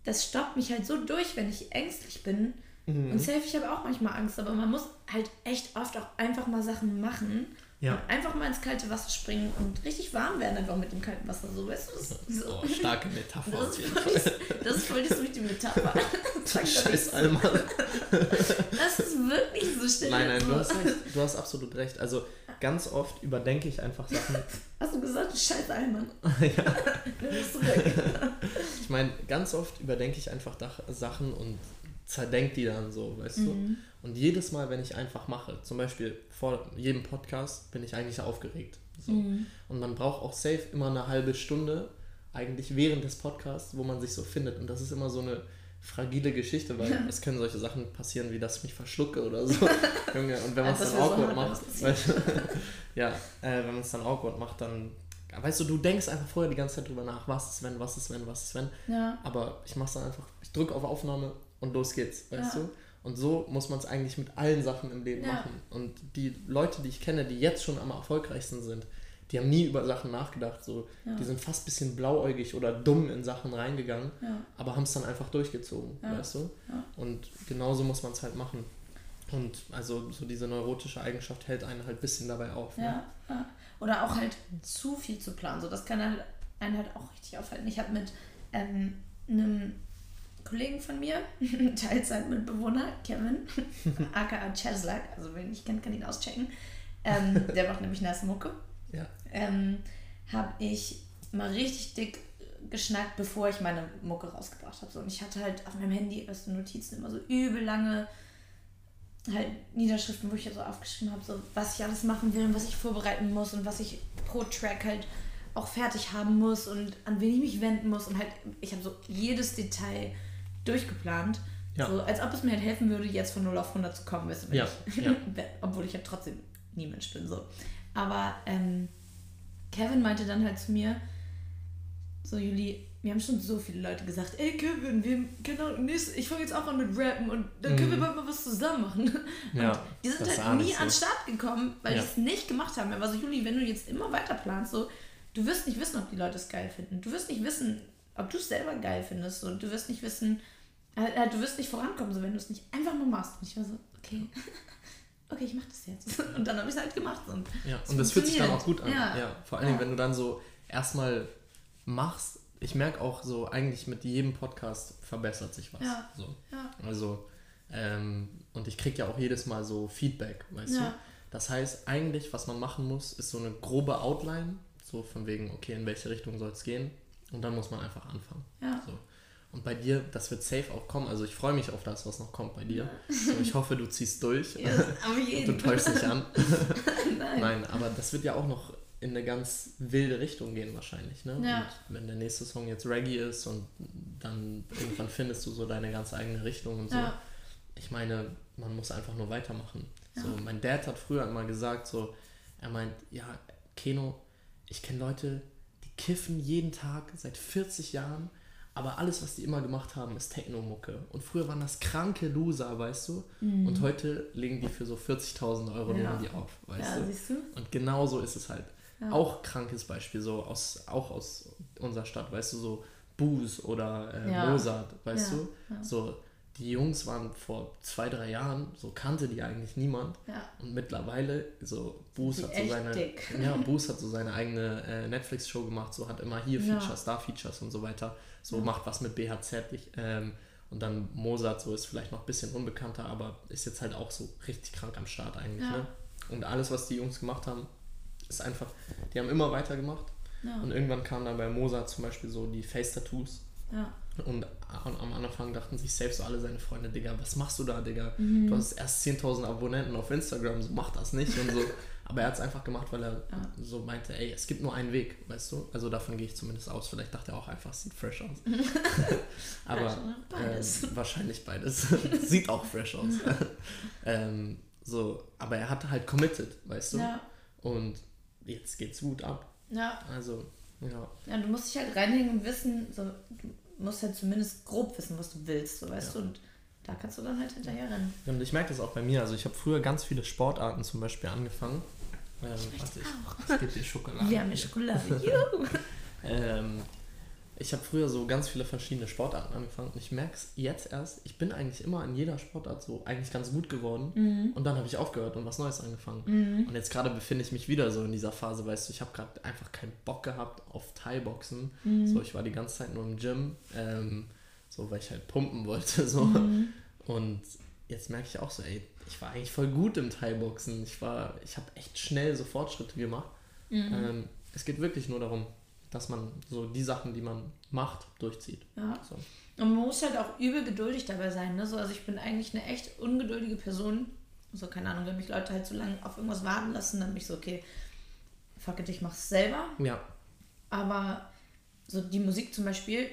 das stoppt mich halt so durch, wenn ich ängstlich bin. Mhm. Und safe, ich habe auch manchmal Angst, aber man muss halt echt oft auch einfach mal Sachen machen. Ja. einfach mal ins kalte Wasser springen und richtig warm werden einfach mit dem kalten Wasser. So, weißt du? Das, so. Oh, starke Metapher. Das ist, voll die, das ist voll die sweete Metapher. Scheiß Alman. Das ist wirklich so still. Nein, nein, du hast, du hast absolut recht. Also ganz oft überdenke ich einfach Sachen. Hast du gesagt, scheiß Alman? ja. ich meine, ganz oft überdenke ich einfach Sachen und zerdenke die dann so, weißt mhm. du? Und jedes Mal, wenn ich einfach mache, zum Beispiel vor jedem Podcast, bin ich eigentlich aufgeregt. So. Mhm. Und man braucht auch safe immer eine halbe Stunde, eigentlich während des Podcasts, wo man sich so findet. Und das ist immer so eine fragile Geschichte, weil es können solche Sachen passieren, wie dass ich mich verschlucke oder so. Junge, und wenn man es dann awkward so macht, weißt, ja, äh, wenn man es dann awkward macht, dann, weißt du, du denkst einfach vorher die ganze Zeit drüber nach, was ist wenn, was ist wenn, was ist wenn. Ja. Aber ich mach's dann einfach, ich drücke auf Aufnahme und los geht's, weißt ja. du? Und so muss man es eigentlich mit allen Sachen im Leben ja. machen. Und die Leute, die ich kenne, die jetzt schon am erfolgreichsten sind, die haben nie über Sachen nachgedacht. So. Ja. Die sind fast ein bisschen blauäugig oder dumm in Sachen reingegangen, ja. aber haben es dann einfach durchgezogen, weißt du? Und genauso muss man es halt machen. Und also so diese neurotische Eigenschaft hält einen halt ein bisschen dabei auf. Ne? Ja. Oder auch halt zu viel zu planen. So, das kann halt einen halt auch richtig aufhalten. Ich habe mit ähm, einem Kollegen von mir, Teilzeitmitbewohner, Kevin, aka Cheslak, also wen ich kennt, kann ihn auschecken. Ähm, der macht nämlich nice Mucke ja. ähm, habe ich mal richtig dick geschnackt, bevor ich meine Mucke rausgebracht habe. So, und ich hatte halt auf meinem Handy aus den Notizen immer so übel lange halt Niederschriften, wo ich ja so aufgeschrieben habe, so was ich alles machen will und was ich vorbereiten muss und was ich pro Track halt auch fertig haben muss und an wen ich mich wenden muss und halt ich habe so jedes Detail durchgeplant, ja. so als ob es mir halt helfen würde, jetzt von 0 auf 100 zu kommen, weißt du, ja. ich, ja. obwohl ich ja trotzdem nie Mensch bin so. Aber ähm, Kevin meinte dann halt zu mir, so Juli, wir haben schon so viele Leute gesagt, ey Kevin, wir genau, nächste, ich fange jetzt auch an mit Rappen und dann können wir mhm. bald mal was zusammen machen. Ja, und die sind halt nie so. an den Start gekommen, weil ja. die es nicht gemacht haben. Er war so, Juli, wenn du jetzt immer weiter planst, so, du wirst nicht wissen, ob die Leute es geil finden. Du wirst nicht wissen, ob du es selber geil findest. Und du wirst nicht wissen, äh, du wirst nicht vorankommen, so wenn du es nicht einfach nur machst. Und ich war so, okay. okay, ich mache das jetzt. Und dann habe ich es halt gemacht. Und ja, und das fühlt sich dann auch gut an. Ja. ja vor allem, ja. wenn du dann so erstmal machst, ich merke auch so, eigentlich mit jedem Podcast verbessert sich was. Ja. So. ja. Also, ähm, und ich kriege ja auch jedes Mal so Feedback, weißt ja. du? Das heißt, eigentlich, was man machen muss, ist so eine grobe Outline, so von wegen, okay, in welche Richtung soll es gehen? Und dann muss man einfach anfangen. Ja. So. Und bei dir, das wird safe auch kommen. Also ich freue mich auf das, was noch kommt bei dir. Und ich hoffe, du ziehst durch. Yes, und du täuschst dich an. Nein. Nein, aber das wird ja auch noch in eine ganz wilde Richtung gehen wahrscheinlich. Ne? Ja. Und wenn der nächste Song jetzt Reggae ist und dann irgendwann findest du so deine ganz eigene Richtung und so. Ja. Ich meine, man muss einfach nur weitermachen. Ja. So, mein Dad hat früher immer gesagt, so, er meint, ja, Keno, ich kenne Leute, die kiffen jeden Tag seit 40 Jahren aber alles, was die immer gemacht haben, ist Techno-Mucke. Und früher waren das kranke Loser, weißt du? Mhm. Und heute legen die für so 40.000 Euro ja. die auf, weißt ja, du? Siehst du? Und genau so ist es halt. Ja. Auch krankes Beispiel, so aus, auch aus unserer Stadt, weißt du, so Booze oder äh. Mozart, weißt du? So, die Jungs waren vor zwei, drei Jahren, so kannte die eigentlich niemand. Und mittlerweile, so Booze hat so seine. Dick. Ja, Booze hat so seine eigene äh, Netflix-Show gemacht, so hat immer hier Features, da Features und so weiter so macht was mit BHZ. Ich, ähm, und dann Mozart, so ist vielleicht noch ein bisschen unbekannter, aber ist jetzt halt auch so richtig krank am Start eigentlich. Ja. Ne? Und alles, was die Jungs gemacht haben, ist einfach, die haben immer weitergemacht. Ja. Und irgendwann kamen dann bei Mozart zum Beispiel so die Face-Tattoos. Ja. Und am Anfang dachten sich selbst so alle seine Freunde, Digga, was machst du da, Digga? Mhm. Du hast erst 10.000 Abonnenten auf Instagram, so mach das nicht und so. Aber er hat es einfach gemacht, weil er ja. so meinte, ey, es gibt nur einen Weg, weißt du? Also davon gehe ich zumindest aus. Vielleicht dachte er auch einfach, es sieht fresh aus. Aber beides. Ähm, wahrscheinlich beides. sieht auch fresh aus. ähm, So, aber er hat halt committed, weißt du? Ja. Und jetzt geht's gut ab. Ja. Also, ja. Ja, du musst dich halt reinhängen und wissen, so, musst halt zumindest grob wissen, was du willst, so weißt Ja. du, und da kannst du dann halt hinterher rennen. Und ich merke das auch bei mir. Also ich habe früher ganz viele Sportarten zum Beispiel angefangen. Ähm, ich, ich gebe dir Schokolade. Wir haben eine Schokolade. Juhu. Ähm, ich habe früher so ganz viele verschiedene Sportarten angefangen und ich merke es jetzt erst, ich bin eigentlich immer in jeder Sportart so eigentlich ganz gut geworden und dann habe ich aufgehört und was Neues angefangen. Und jetzt gerade befinde ich mich wieder so in dieser Phase, weißt du, ich habe gerade einfach keinen Bock gehabt auf Thai-Boxen. So, ich war die ganze Zeit nur im Gym, ähm, so weil ich halt pumpen wollte. So. Und jetzt merke ich auch so, ey, ich war eigentlich voll gut im Thai-Boxen. Ich war, ich habe echt schnell so Fortschritte gemacht. Ähm, es geht wirklich nur darum, dass man so die Sachen, die man macht, durchzieht. Ja. So. Und man muss halt auch übel geduldig dabei sein. Ne? So, also ich bin eigentlich eine echt ungeduldige Person. So, keine Ahnung, wenn mich Leute halt so lange auf irgendwas warten lassen, dann bin ich so, okay, fuck it, ich mach's selber. Ja, Aber so die Musik zum Beispiel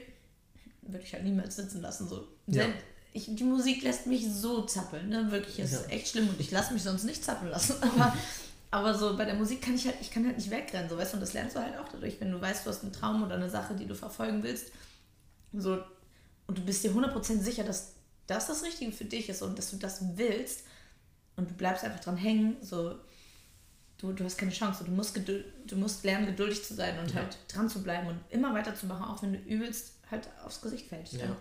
würde ich halt niemals sitzen lassen. So. Ja. Ich, die Musik lässt mich so zappeln, ne? Wirklich, es ist Ja. echt schlimm und ich lasse mich sonst nicht zappeln lassen. Aber, aber so bei der Musik kann ich halt, ich kann halt nicht wegrennen, so weißt du, und das lernst du halt auch dadurch, wenn du weißt, du hast einen Traum oder eine Sache, die du verfolgen willst. So, und du bist dir 100% sicher, dass das das Richtige für dich ist und dass du das willst und du bleibst einfach dran hängen, so du, du hast keine Chance. Du musst, du musst lernen, geduldig zu sein und Ja. halt dran zu bleiben und immer weiterzumachen, auch wenn du übelst halt aufs Gesicht fällst. ja.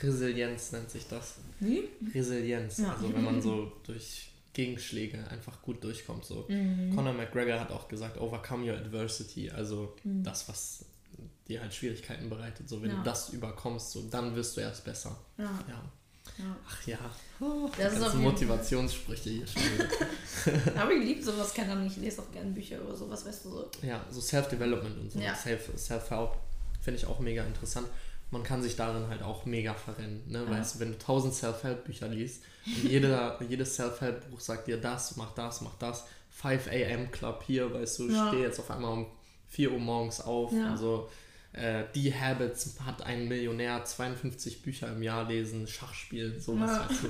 Resilienz nennt sich das. Wie? Resilienz. Ja. Also wenn man so durch Gegenschläge einfach gut durchkommt. So. Mhm. Conor McGregor hat auch gesagt, overcome your adversity. Also Mhm. das, was dir halt Schwierigkeiten bereitet. So, wenn Ja. du das überkommst, so, dann wirst du erst besser. Ja. Ja. ja. Ach ja. Das ist auf jeden Motivationssprüche hier schon. Aber ich liebe sowas, keine Ahnung, ich lese auch gerne Bücher über sowas, weißt du so. Ja, so Self-Development und so. Ja. Self- Self-Help finde ich auch mega interessant. Man kann sich darin halt auch mega verrennen. Ne? Ja. Weißt du, wenn du tausend Self-Help-Bücher liest und jeder, jedes Self-Help-Buch sagt dir das, mach das, mach das. 5 a.m. Club hier, weißt du, Ja. steh jetzt auf einmal um 4 Uhr morgens auf. Ja. Und so. Äh, die Habits hat ein Millionär 52 Bücher im Jahr lesen, Schach spielen, sowas, Ja. weißt du.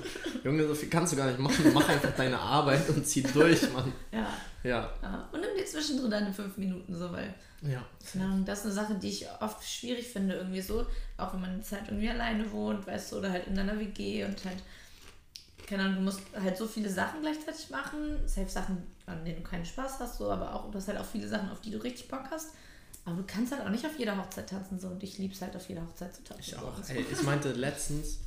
Junge, so viel kannst du gar nicht machen. Mach einfach deine Arbeit und zieh durch, Mann. Ja. Ja, ja. Und nimm dir zwischendrin deine fünf Minuten so, weil, ja. Ahnung, das ist eine Sache, die ich oft schwierig finde, irgendwie so. Auch wenn man eine Zeit irgendwie alleine wohnt, weißt du, oder halt in deiner WG und halt, keine Ahnung, du musst halt so viele Sachen gleichzeitig machen. Safe Sachen, an denen du keinen Spaß hast, so, aber auch, du hast halt auch viele Sachen, auf die du richtig Bock hast. Aber du kannst halt auch nicht auf jeder Hochzeit tanzen, so. Und ich lieb's halt, auf jeder Hochzeit zu tanzen. Ich auch. Ey, ich meinte letztens,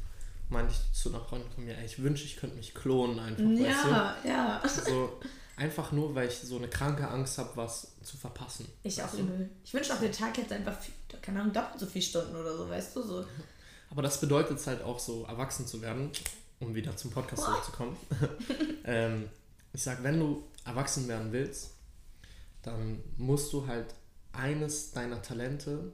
meinte ich zu einer Freundin von mir, ey, ich wünsche, ich könnte mich klonen einfach, weißt Ja, ja. du? So, einfach nur, weil ich so eine kranke Angst habe, was zu verpassen. Ich auch weißt übel. Ich wünsche auch, der Tag hätte einfach, viel, keine Ahnung, doppelt so viele Stunden oder so, weißt du, so. Aber das bedeutet es halt auch so, erwachsen zu werden, um wieder zum Podcast zurückzukommen. ähm, ich sag, wenn du erwachsen werden willst, dann musst du halt eines deiner Talente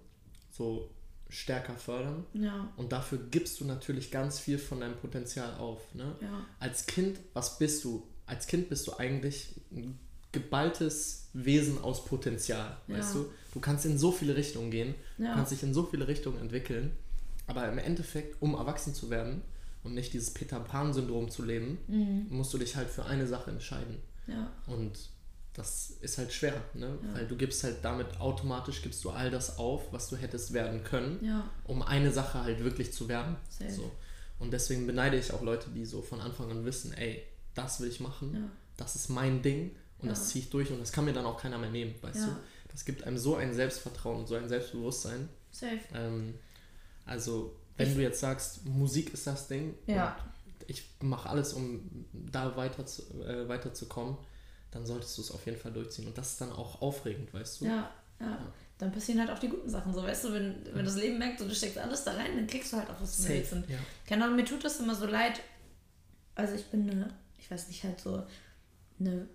so stärker fördern. Ja, Und dafür gibst du natürlich ganz viel von deinem Potenzial auf. Ne? ja, Als Kind, was bist du? Als Kind bist du eigentlich ein geballtes Wesen aus Potenzial, Ja. weißt du? Du kannst in so viele Richtungen gehen, du kannst dich in so viele Richtungen entwickeln, aber im Endeffekt, um erwachsen zu werden und nicht dieses Peter Pan-Syndrom zu leben, Mhm. musst du dich halt für eine Sache entscheiden. Und das ist halt schwer, ne? Ja. weil du gibst halt damit automatisch gibst du all das auf, was du hättest werden können, ja, um eine Sache halt wirklich zu werden. Safe. So. Und deswegen beneide ich auch Leute, die so von Anfang an wissen, ey, das will ich machen, ja, das ist mein Ding und das ziehe ich durch und das kann mir dann auch keiner mehr nehmen, weißt du? Das gibt einem so ein Selbstvertrauen und so ein Selbstbewusstsein. safe. Ähm, also, wenn Ich- du jetzt sagst, Musik ist das Ding, ich mache alles, um da weiter zu, äh, weiterzukommen, dann solltest du es auf jeden Fall durchziehen. Und das ist dann auch aufregend, weißt du? Ja, ja. Dann passieren halt auch die guten Sachen, so, weißt du, wenn, wenn das Leben merkt und du steckst alles da rein, dann kriegst du halt auch was du willst. Und Ja. keine Ahnung, mir tut das immer so leid. Also ich bin eine, ich weiß nicht, halt so eine,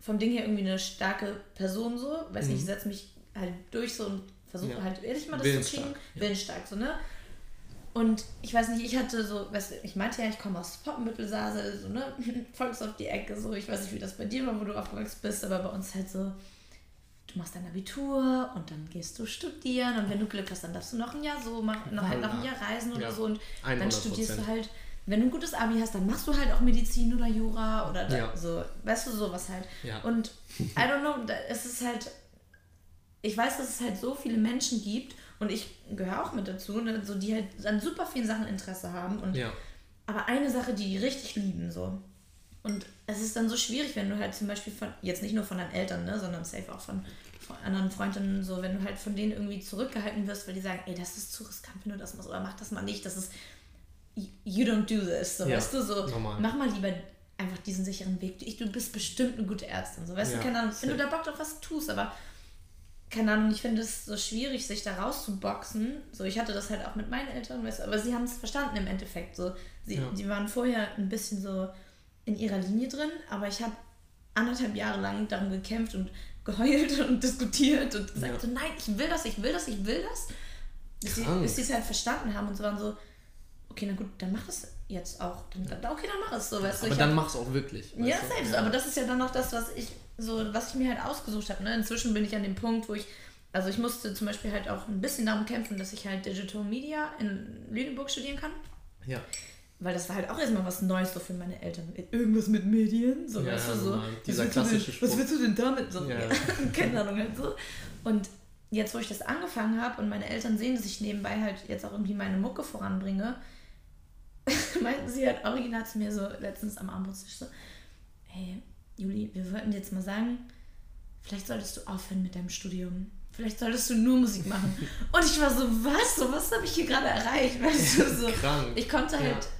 vom Ding her irgendwie eine starke Person so. Weiß nicht, ich Mhm. setze mich halt durch so und versuche Ja. halt ehrlich mal das zu kriegen. ja. Willensstark, so, ne? Und ich weiß nicht, ich hatte so, weißt du, ich meinte ja, ich komme aus Poppenmittelsase, so, ne? Volks auf die Ecke, so. Ich weiß nicht, wie das bei dir war, wo du aufgewachsen bist, aber bei uns halt so, du machst dein Abitur und dann gehst du studieren und wenn du Glück hast, dann darfst du noch ein Jahr so machen, noch, halt noch ein Jahr reisen oder Ja. so und dann 100%. studierst du halt wenn du ein gutes Abi hast, dann machst du halt auch Medizin oder Jura oder da, Ja. so, weißt du, sowas halt. Ja. Und I don't know, es ist halt, ich weiß, dass es halt so viele Menschen gibt und ich gehöre auch mit dazu, ne, so, die halt an super vielen Sachen Interesse haben und Ja. aber eine Sache, die die richtig lieben, so. Und es ist dann so schwierig, wenn du halt zum Beispiel von, jetzt nicht nur von deinen Eltern, ne, sondern safe auch von, von anderen Freundinnen, so, wenn du halt von denen irgendwie zurückgehalten wirst, weil die sagen, ey, das ist zu riskant, wenn du das machst, oder mach das mal nicht, das ist, you don't do this, so, Ja, weißt du, so, normal. mach mal lieber einfach diesen sicheren Weg. Ich, du bist bestimmt eine gute Ärztin, so, weißt Ja, du, keine Ahnung, wenn du da Bock drauf hast, tust, aber keine Ahnung, ich finde es so schwierig, sich da rauszuboxen. So, ich hatte das halt auch mit meinen Eltern, weißt du, aber sie haben es verstanden im Endeffekt. So, sie, Ja. die waren vorher ein bisschen so in ihrer Linie drin, aber ich habe anderthalb Jahre lang darum gekämpft und geheult und diskutiert und gesagt, Ja. so, nein, ich will das, ich will das, ich will das. Bis sie, sie es halt verstanden haben und so waren so, okay, na gut, dann mach es jetzt auch. Dann, okay, dann mach es so, weißt du. Aber dann hab- mach's auch wirklich. ja, selbst, aber das ist ja dann noch das, was ich so, was ich mir halt ausgesucht habe. Ne? Inzwischen bin ich an dem Punkt, wo ich, also ich musste zum Beispiel halt auch ein bisschen darum kämpfen, dass ich halt Digital Media in Lüneburg studieren kann. Ja. Weil das war halt auch erstmal was Neues so für meine Eltern. Irgendwas mit Medien, so Ja, weißt du so. normal. Dieser klassische denn. Was willst du denn damit? So, Ja. keine Ahnung halt so. Und jetzt, wo ich das angefangen habe und meine Eltern sehen, dass ich nebenbei halt jetzt auch irgendwie meine Mucke voranbringe, meinten sie halt original zu mir so letztens am Abendbrotstisch so, hey, Juli, wir wollten dir jetzt mal sagen, vielleicht solltest du aufhören mit deinem Studium. Vielleicht solltest du nur Musik machen. Und ich war so, was? So, was habe ich hier gerade erreicht? Weißt du, so. Krank. Ich konnte halt Ja.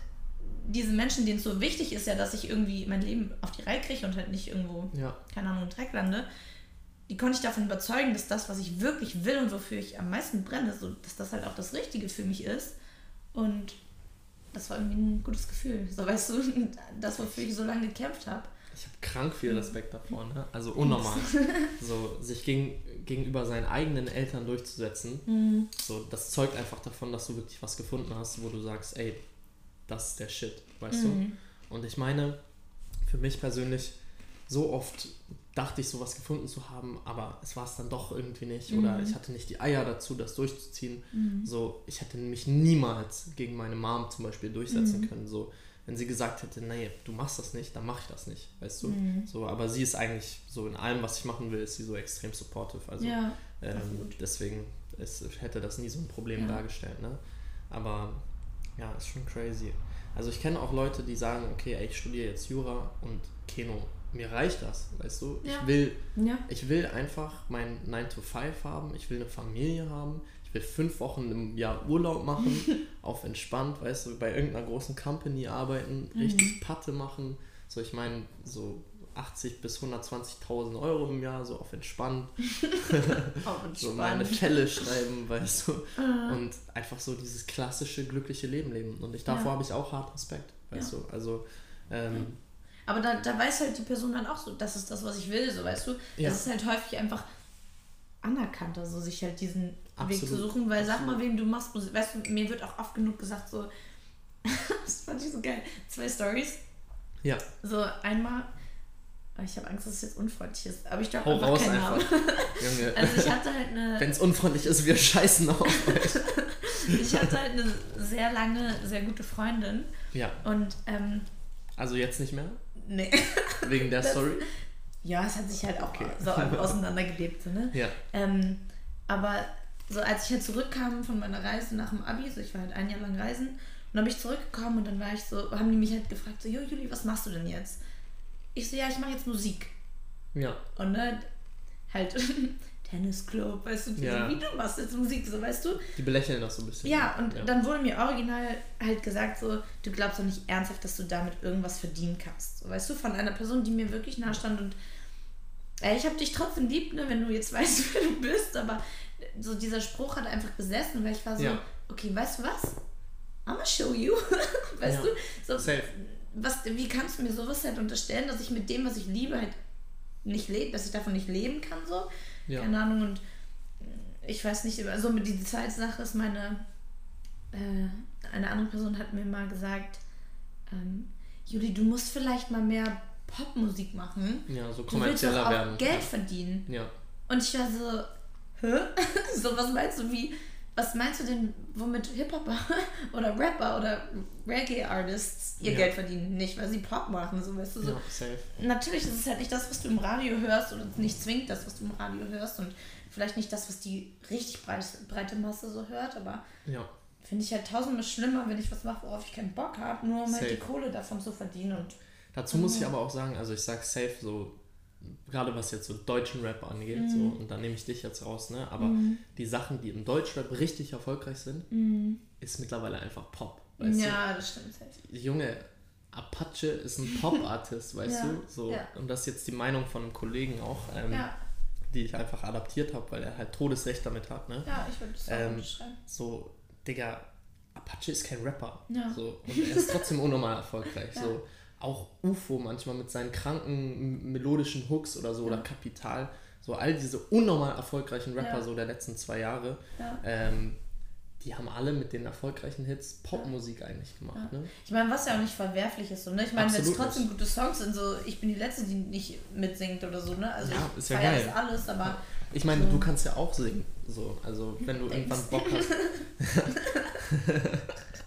diese Menschen, denen es so wichtig ist ja, dass ich irgendwie mein Leben auf die Reihe kriege und halt nicht irgendwo, Ja. keine Ahnung, im Dreck lande, die konnte ich davon überzeugen, dass das, was ich wirklich will und wofür ich am meisten brenne, so, dass das halt auch das Richtige für mich ist. Und das war irgendwie ein gutes Gefühl. So, weißt du, das, wofür ich so lange gekämpft habe. Ich habe krank viel Respekt davor, ne? Also unnormal. so, sich gegen, gegenüber seinen eigenen Eltern durchzusetzen. Mhm. So, das zeugt einfach davon, dass du wirklich was gefunden hast, wo du sagst, ey, das ist der Shit, weißt Mhm. du? Und ich meine, für mich persönlich, so oft dachte ich, sowas gefunden zu haben, aber es war es dann doch irgendwie nicht. Oder Mhm. ich hatte nicht die Eier dazu, das durchzuziehen. Mhm. So, ich hätte mich niemals gegen meine Mom zum Beispiel durchsetzen Mhm. können. So, wenn sie gesagt hätte, nee, du machst das nicht, dann mach ich das nicht, weißt du? Mhm. So, aber sie ist eigentlich so in allem, was ich machen will, ist sie so extrem supportive. Also ja, ähm, deswegen ist, hätte das nie so ein Problem Ja. dargestellt, ne? Aber ja, ist schon crazy. Also ich kenne auch Leute, die sagen, okay, ey, ich studiere jetzt Jura und Keno. Mir reicht das, weißt du? Ja. Ich will ich will einfach mein 9 to 5 haben, ich will eine Familie haben, ich will fünf Wochen im Jahr Urlaub machen, auf entspannt, weißt du, bei irgendeiner großen Company arbeiten, Mhm. richtig Patte machen. So, ich meine, so 80 bis 120.000 Euro im Jahr, so auf entspannt, so meine. Fälle schreiben, weißt du, Ah. und einfach so dieses klassische, glückliche Leben leben. Und ich, davor Ja. habe ich auch hart Respekt, weißt du, also, ähm, Aber da, da weiß halt die Person dann auch so, das ist das, was ich will, so weißt du. Ja. Das ist halt häufig einfach anerkannter, so sich halt diesen Weg Absolut. zu suchen, weil sag mal, wem du machst Musik. Weißt du, mir wird auch oft genug gesagt, so, das fand ich so geil. Zwei Stories. ja, So einmal, ich habe Angst, dass es jetzt unfreundlich ist, aber ich glaube hau einfach raus keinen einfach. Junge. Also ich hatte halt eine, Wenn es unfreundlich ist, wir scheißen auf euch. ich hatte halt eine sehr lange, sehr gute Freundin Ja, und ähm, also jetzt nicht mehr? nee. Wegen der Das- Story? Ja, es hat sich halt auch Okay. so auseinandergelebt, so, ne? Ja. Ähm, aber so als ich halt zurückkam von meiner Reise nach dem Abi, so ich war halt ein Jahr lang reisen, und dann bin ich zurückgekommen und dann war ich so, haben die mich halt gefragt, so, jo Juli, was machst du denn jetzt? Ich so, ja, ich mache jetzt Musik. Ja. Und ne, halt Tennisclub, weißt du, Ja. wie du machst jetzt Musik, so weißt du? Die belächeln das so ein bisschen. Ja, und dann wurde mir original halt gesagt, so, du glaubst doch nicht ernsthaft, dass du damit irgendwas verdienen kannst. So, weißt du, von einer Person, die mir wirklich nahe stand und äh, ich habe dich trotzdem lieb, ne, wenn du jetzt weißt, wer du bist, aber so dieser Spruch hat einfach besessen, weil ich war so, Ja. okay, weißt du was? I'ma show you. weißt Ja. du? So, Safe. was, wie kannst du mir sowas halt unterstellen, dass ich mit dem, was ich liebe, halt nicht lebe, dass ich davon nicht leben kann, so? Ja. Keine Ahnung, und ich weiß nicht, also mit die zweite Sache ist meine, äh, eine andere Person hat mir mal gesagt, ähm, Juli, du musst vielleicht mal mehr Popmusik machen. Ja, so Du willst doch kommerzieller auch werden. Geld verdienen. Ja. Und ich war so, hä? so, was meinst du, wie, was meinst du denn, womit Hip-Hopper oder Rapper oder Reggae-Artists ihr Ja. Geld verdienen? Nicht, weil sie Pop machen, so weißt du so. Ja, safe. Natürlich ist es halt nicht das, was du im Radio hörst und nicht zwingend das, was du im Radio hörst und vielleicht nicht das, was die richtig breite, breite Masse so hört, aber Ja. finde ich halt tausendmal schlimmer, wenn ich was mache, worauf ich keinen Bock habe, nur um halt Safe. die Kohle davon zu verdienen und Dazu muss ich aber auch sagen, also ich sag safe so, gerade was jetzt so deutschen Rap angeht, Mhm. so, und da nehme ich dich jetzt raus, ne? Aber die Sachen, die im Deutschrap richtig erfolgreich sind, ist mittlerweile einfach Pop. Weißt Mhm. ja, das stimmt halt. du? Junge, Apache ist ein Pop-Artist, weißt Ja, du? So, ja. Und das ist jetzt die Meinung von einem Kollegen auch, ähm, Ja, die ich einfach adaptiert habe, weil er halt Todesrecht damit hat, ne? ja, ich würde auch Ähm, unterschreiben. so, Digga, Apache ist kein Rapper. So, und er ist trotzdem unnormal erfolgreich. So, auch UFO manchmal mit seinen kranken melodischen Hooks oder so oder Kapital. So all diese unnormal erfolgreichen Rapper Ja. so der letzten zwei Jahre, Ja. ähm, die haben alle mit den erfolgreichen Hits Popmusik eigentlich gemacht. Ne? Ich meine, was ja auch nicht verwerflich ist, so, ne? Ich meine, wenn es trotzdem nicht. gute Songs sind, so, ich bin die Letzte, die nicht mitsingt oder so, ne? Also Ja, ist ja geil. das alles, aber Ich meine, So. du kannst ja auch singen. So, also wenn du Denkst irgendwann Bock hast.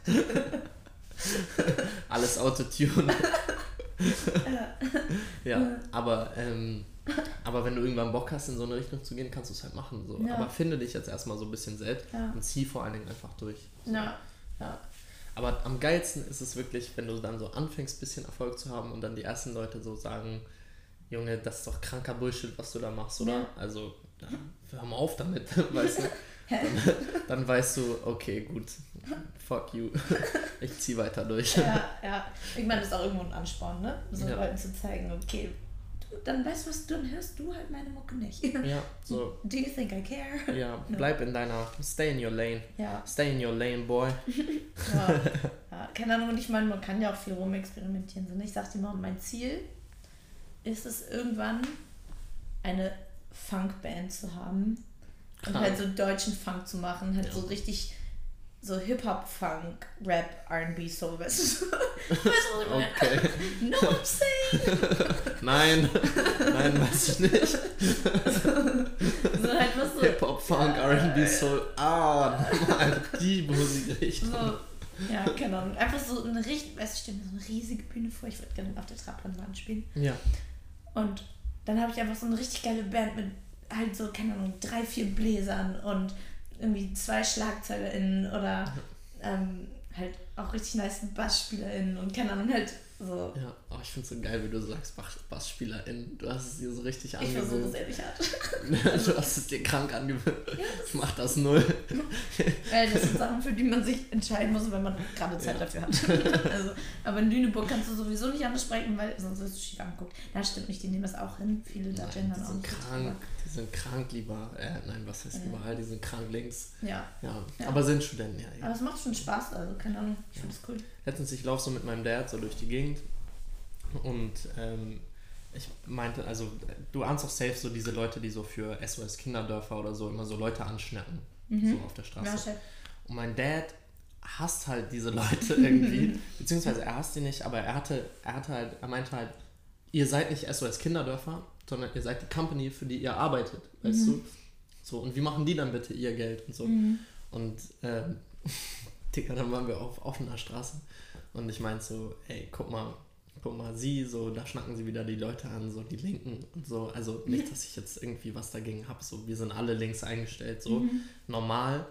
Alles Autotune. ja, aber, ähm, aber wenn du irgendwann Bock hast, in so eine Richtung zu gehen, kannst du es halt machen. So. Ja. Aber finde dich jetzt erstmal so ein bisschen selbst Ja. und zieh vor allen Dingen einfach durch. ja, ja. Aber am geilsten ist es wirklich, wenn du dann so anfängst, ein bisschen Erfolg zu haben und dann die ersten Leute so sagen, Junge, das ist doch kranker Bullshit, was du da machst, oder? Ja. Also, dann hör mal auf damit, weißt du? Dann, dann weißt du, okay, gut, fuck you. Ich zieh weiter durch. ja, ja. Ich meine, das ist auch irgendwo ein Ansporn, ne? So Ja. Leuten zu zeigen, okay, du, dann weißt du was, dann hörst du halt meine Mucke nicht. Ja, so, Do you think I care? ja, bleib in deiner, stay in your lane. Ja, Stay in your lane, boy. ja. ja. Keine Ahnung, und ich meine, man kann ja auch viel rumexperimentieren. So, ne? Ich sag dir mal, mein Ziel ist es irgendwann, eine Funkband zu haben und Krank. halt so deutschen Funk zu machen, halt Ja. so richtig so Hip-Hop-Funk, Rap, R&B, so, weißt du? Okay. No, I'm saying. Nein, nein, weiß ich nicht. So halt was so. Hip-Hop, Funk, R&B, Soul. Ah, Mann, die Musikrichtung. So, ja, keine Ahnung. Einfach so eine richtig, weißt du, mir so eine riesige Bühne vor, ich würde gerne auf der Trabrennbahn spielen. Ja, Und dann habe ich einfach so eine richtig geile Band mit halt so, keine Ahnung, drei, vier Bläsern und irgendwie zwei SchlagzeugerInnen oder ähm, halt auch richtig nice BassspielerInnen und keine Ahnung, halt so. ja. Oh, ich finde es so geil, wie du sagst, Bass BassspielerInnen. Du hast es dir so richtig Ich versuche angewöhnt. das ehrlich hart. du hast es dir krank angewöhnt. Ich mach das null. Weil das sind Sachen, für die man sich entscheiden muss, wenn man gerade Zeit Ja. dafür hat. also, aber in Lüneburg kannst du sowieso nicht anders sprechen, weil sonst wirst du schief angeguckt. Da stimmt nicht, die nehmen das auch hin. Viele da gendern auch sind nicht. Die sind krank lieber. Äh, nein, was heißt Ja. überall? Die sind krank links. Ja, Ja, Ja. aber sind Studenten, ja. ja. aber es macht schon Spaß, also keine Ahnung, ich finde es cool. Letztens, ich laufe so mit meinem Dad so durch die Gegend und ähm, ich meinte, also du ahnst auch safe so diese Leute, die so für SOS Kinderdörfer oder so immer so Leute anschnappen, so auf der Straße. Mhm. Ja. Und mein Dad hasst halt diese Leute irgendwie, beziehungsweise er hasst die nicht, aber er hatte, er hatte halt, er meinte halt, ihr seid nicht SOS Kinderdörfer, sondern ihr seid die Company, für die ihr arbeitet, weißt du? So, und wie machen die dann bitte ihr Geld und so? Und ähm, Digga, dann waren wir auf offener Straße und ich meinte so, ey, guck mal, guck mal, sie, so, da schnacken sie wieder die Leute an, so die Linken und so. Also nicht, dass ich jetzt irgendwie was dagegen habe, so, wir sind alle links eingestellt, so, normal.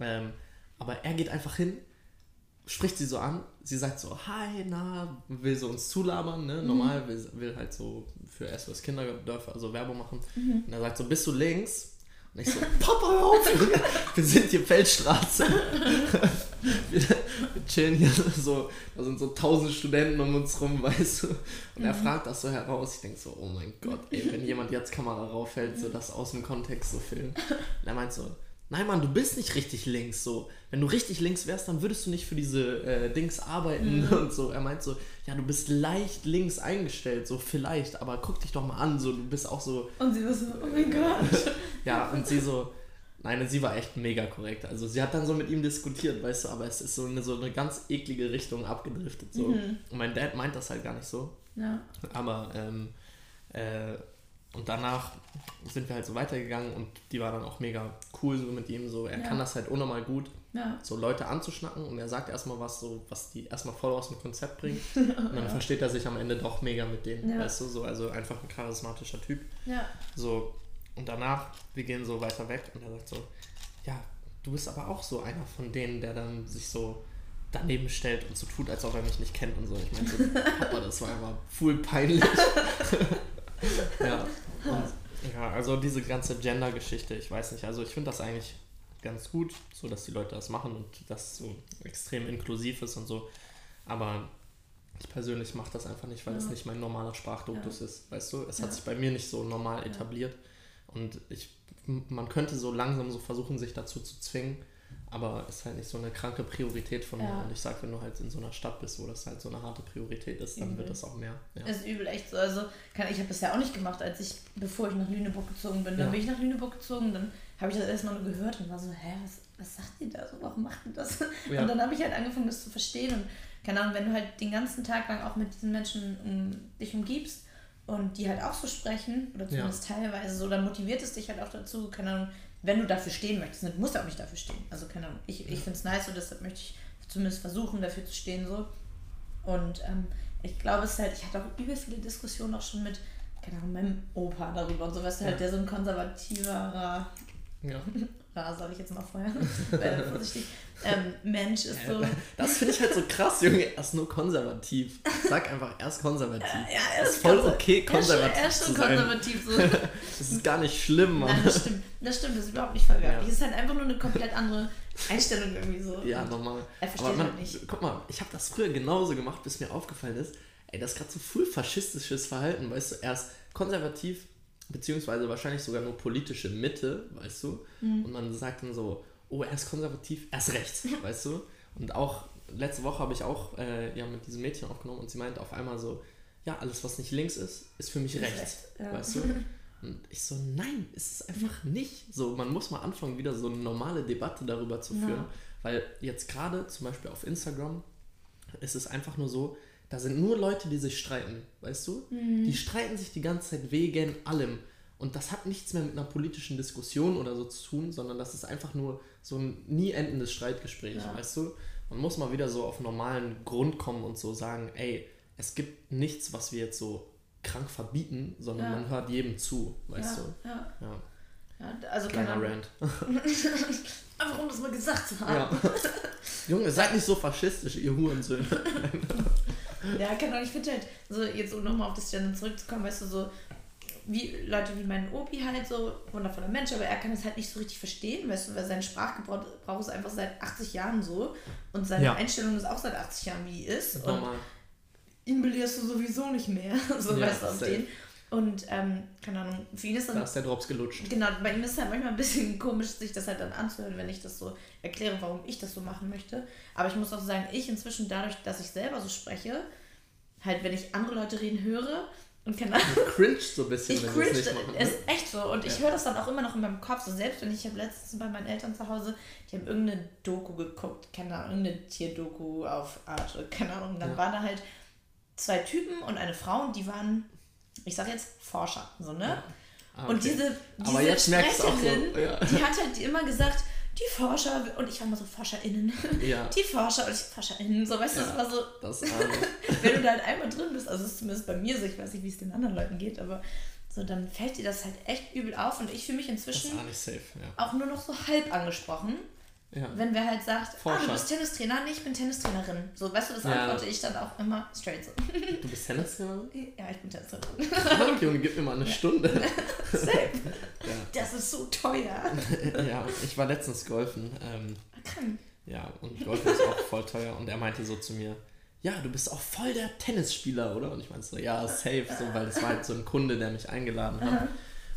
Ähm, aber er geht einfach hin, spricht sie so an, sie sagt so, hi, na, will so uns zulabern, ne? Normal, will, will halt so für SOS Kinderdörfer so Werbung machen. Und er sagt so, bist du links? Und ich so, Papa, hör auf! Wir sind hier Feldstraße. wir, wir chillen hier so, da sind so tausend Studenten um uns rum, weißt du. Und er fragt das so heraus. Ich denke so, oh mein Gott, ey, wenn jemand jetzt Kamera rauffällt, so das aus dem Kontext so filmen. Und er meint so, nein Mann, du bist nicht richtig links so. Wenn du richtig links wärst, dann würdest du nicht für diese äh, Dings arbeiten und so. Er meint so, ja, du bist leicht links eingestellt, so vielleicht, aber guck dich doch mal an, so, du bist auch so, Und sie war so, oh mein Gott. ja, und sie so, nein, sie war echt mega korrekt. Also sie hat dann so mit ihm diskutiert, weißt du, aber es ist so eine, so eine ganz eklige Richtung abgedriftet. So. Und mein Dad meint das halt gar nicht so. Ja. Aber ähm, äh, und danach sind wir halt so weitergegangen und die war dann auch mega cool so mit ihm. So, er Ja. kann das halt unnormal gut, Ja. so Leute anzuschnacken und er sagt erstmal was, so, was die erstmal voll aus dem Konzept bringt. Und dann versteht er sich am Ende doch mega mit denen, weißt du, so, also einfach ein charismatischer Typ. Ja. So, und danach, wir gehen so weiter weg und er sagt so, ja, du bist aber auch so einer von denen, der dann sich so daneben stellt und so tut, als ob er mich nicht kennt und so. Ich meine, so, Papa, das war einfach full peinlich. ja, und, ja, also diese ganze Gender-Geschichte, ich weiß nicht, also ich finde das eigentlich ganz gut, so dass die Leute das machen und das so extrem inklusiv ist und so, aber ich persönlich mache das einfach nicht, weil es Ja. nicht mein normaler Sprachduktus ist, weißt du? Es Ja. hat sich bei mir nicht so normal etabliert. Und ich, man könnte so langsam so versuchen, sich dazu zu zwingen, aber es ist halt nicht so eine kranke Priorität von mir Ja. und ich sag, wenn du halt in so einer Stadt bist, wo das halt so eine harte Priorität ist, dann Übel. wird das auch mehr. Ja. Ist übel echt so. Also, kann, ich habe das ja auch nicht gemacht, als ich, bevor ich nach Lüneburg gezogen bin. Dann Ja. bin ich nach Lüneburg gezogen, dann habe ich das erstmal nur gehört und war so, hä, was, was sagt die da so? Warum macht die das? Ja. Und dann habe ich halt angefangen, das zu verstehen. Und keine Ahnung, wenn du halt den ganzen Tag lang auch mit diesen Menschen um, dich umgibst und die halt auch so sprechen, oder zumindest teilweise so, dann motiviert es dich halt auch dazu, keine Ahnung, wenn du dafür stehen möchtest. Du musst ja auch nicht dafür stehen. Also, keine Ahnung, ich, ich finde es nice und deshalb möchte ich zumindest versuchen, dafür zu stehen so. Und ähm, ich glaube, es ist halt, ich hatte auch übel viele Diskussionen auch schon mit, keine Ahnung, meinem Opa darüber und so, weißt du, halt, Ja. der so ein konservativerer, Ja. ra, sag ich jetzt mal vorher, werde vorsichtig, ähm, Mensch ist so. Das finde ich halt so krass, Junge. Er ist nur konservativ. Sag einfach, er ist konservativ. Ja, er Es ist voll okay, er ist schon- konservativ Er ist schon zu sein. konservativ so. Das ist gar nicht schlimm, Mann. Nein, das stimmt. Das stimmt, das ist überhaupt nicht verwerflich. Ja. Es ist halt einfach nur eine komplett andere Einstellung irgendwie so. Ja, normal. Er versteht Aber man, halt nicht. guck mal, ich habe das früher genauso gemacht, bis mir aufgefallen ist, ey, das ist gerade so voll faschistisches Verhalten, weißt du, er ist konservativ, beziehungsweise wahrscheinlich sogar nur politische Mitte, weißt du, Mhm. und man sagt dann so, oh, er ist konservativ, er ist rechts, weißt du, und auch letzte Woche habe ich auch äh, ja, mit diesem Mädchen aufgenommen und sie meint auf einmal so, ja, alles, was nicht links ist, ist für mich rechts, ja. weißt du, und ich so, nein, ist es einfach nicht. So, man muss mal anfangen, wieder so eine normale Debatte darüber zu führen. Ja. Weil jetzt gerade zum Beispiel auf Instagram ist es einfach nur so, da sind nur Leute, die sich streiten, weißt du? Mhm. Die streiten sich die ganze Zeit wegen allem. Und das hat nichts mehr mit einer politischen Diskussion oder so zu tun, sondern das ist einfach nur so ein nie endendes Streitgespräch, Ja. weißt du? Man muss mal wieder so auf normalen Grund kommen und so sagen, ey, es gibt nichts, was wir jetzt so krank verbieten, sondern Ja. man hört jedem zu, weißt ja, du? ja, Ja, ja, also kleiner. Rant. Einfach um das mal gesagt zu haben. Junge, seid nicht so faschistisch, ihr Hurensöhne. Ja, Ahnung, ich finde halt, so jetzt um nochmal auf das Gender zurückzukommen, weißt du, so wie Leute wie mein Opi halt so, wundervoller Mensch, aber er kann es halt nicht so richtig verstehen, weißt du, weil sein Sprachgebrauch ist einfach seit 80 Jahren so und seine Ja. Einstellung ist auch seit 80 Jahren, wie die ist und Normal. ihn belehrst du sowieso nicht mehr, so Ja, weißt du, auf safe. Und, ähm, keine Ahnung, für ihn ist dann Da ist der Drops gelutscht. Genau, bei ihm ist es halt manchmal ein bisschen komisch, sich das halt dann anzuhören, wenn ich das so erkläre, warum ich das so machen möchte. Aber ich muss auch sagen, ich inzwischen dadurch, dass ich selber so spreche, halt wenn ich andere Leute reden höre und keine Ahnung, Du cringe so ein bisschen, ich wenn cringe, nicht machen. Ne? ist echt so. Und ich Ja. höre das dann auch immer noch in meinem Kopf. So selbst wenn ich habe letztens bei meinen Eltern zu Hause, die haben irgendeine Doku geguckt, keine Ahnung, irgendeine Tierdoku auf Art, keine Ahnung. Dann Ja. waren da halt zwei Typen und eine Frau und die waren, ich sag jetzt Forscher, so, ne? Ah, Und okay. diese, diese du auch so, Sprecherin, ja. die hat halt immer gesagt, die Forscher, und ich war immer so ForscherInnen, Ja, die Forscher und ich ForscherInnen, so weißt du, Ja. das war so, das wenn du da halt einmal drin bist, also es ist zumindest bei mir so, ich weiß nicht, wie es den anderen Leuten geht, aber so, dann fällt dir das halt echt übel auf und ich fühle mich inzwischen safe, ja. auch nur noch so halb angesprochen, ja. wenn wer halt sagt, ah, du bist Tennistrainer, nee, ich bin Tennistrainerin. So, weißt du, das Ja. antworte ich dann auch immer straight so. Du bist Tennistrainerin? ja, ich bin Tennistrainerin. Fuck, Junge, gib mir mal eine Stunde. Safe. Ja. Das ist so teuer. ja, ich war letztens golfen. Ähm, Kann. ja, und Golfen ist auch voll teuer. Und er meinte so zu mir, ja, du bist auch voll der Tennisspieler, oder? Und ich meinte so, ja, safe, so, weil das war halt so ein Kunde, der mich eingeladen hat.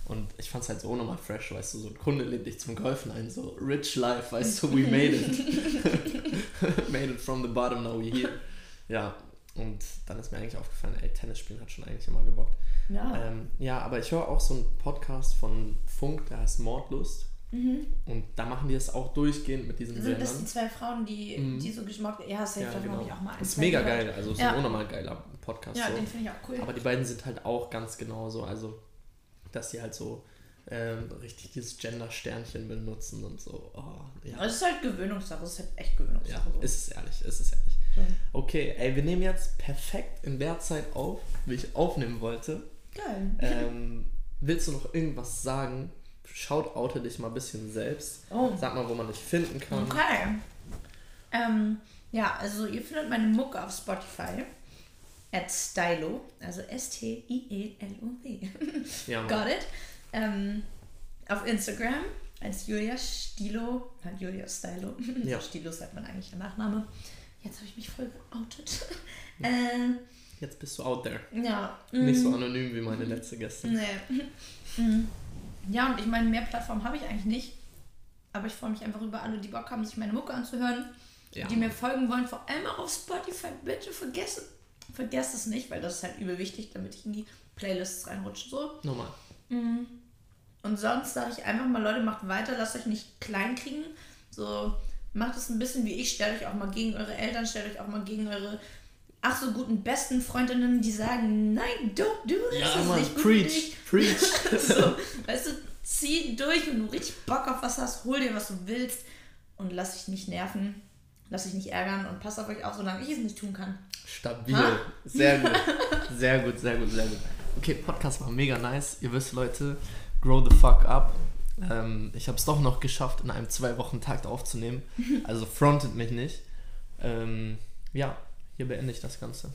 Und ich fand es halt so unnormal fresh, weißt du, so ein Kunde lädt dich zum Golfen ein, so rich life, weißt du, we made it. made it from the bottom, now we here. Ja, und dann ist mir eigentlich aufgefallen, ey, Tennis spielen hat schon eigentlich immer gebockt. Ja. Ähm, ja, aber ich höre auch so einen Podcast von Funk, der heißt Mordlust. Mhm. Und da machen die es auch durchgehend mit diesen Sind das die Sendern. zwei Frauen, die, Mhm. die so geschmackt Ja, safe, Ja, genau. ich auch mal ein, Ist mega gehört. geil, also ist Ja. ein unnormal geiler Podcast. Ja, so. den finde ich auch cool. Aber die beiden sind halt auch ganz genauso. Also dass sie halt so ähm, richtig dieses Gender-Sternchen benutzen und so. Oh, ja. Es ist halt Gewöhnungssache, es ist halt echt Gewöhnungssache. Ja, so. ist es ehrlich, ist es ehrlich. So. Okay, ey, wir nehmen jetzt perfekt in der Zeit auf, wie ich aufnehmen wollte. Geil. Ähm, willst du noch irgendwas sagen? Shoutoute dich mal ein bisschen selbst. Oh. Sag mal, wo man dich finden kann. Okay. Ähm, ja, also ihr findet meine Mucke auf Spotify. At Stylo, also S-T-I-E-L-O-W. Ja. Got it. Ähm, auf Instagram als Julia Stilo, halt Julia Stylo. Ja. Stilo sagt man eigentlich der Nachname. Jetzt habe ich mich voll geoutet. ähm, Jetzt bist du out there. ja. Nicht so mm, anonym wie meine letzte Gästin. Nee. Mm. Ja, und ich meine, mehr Plattformen habe ich eigentlich nicht. Aber ich freue mich einfach über alle, die Bock haben, sich meine Mucke anzuhören. Ja. Die mir folgen wollen, vor allem auch auf Spotify. Bitte vergesst, vergesst es nicht, weil das ist halt übel wichtig, damit ich in die Playlists reinrutsche. So. Normal. Und sonst sage ich einfach mal, Leute, macht weiter, lasst euch nicht klein kriegen. So, macht es ein bisschen wie ich, stellt euch auch mal gegen eure Eltern, stellt euch auch mal gegen eure ach so guten besten Freundinnen, die sagen, nein, don't do this, Ja, das Mann, nicht preach, preach. So, weißt du, zieh durch, wenn du richtig Bock auf was hast, hol dir, was du willst und lass dich nicht nerven, lass dich nicht ärgern und pass auf euch auf, solange ich es nicht tun kann. Stabil. Ha? Sehr gut. Sehr gut, sehr gut, sehr gut. Okay, Podcast war mega nice. Ihr wisst, Leute, grow the fuck up. Ähm, ich habe es doch noch geschafft, in einem zwei Wochen Takt aufzunehmen. Also frontet mich nicht. Ähm, ja, hier beende ich das Ganze.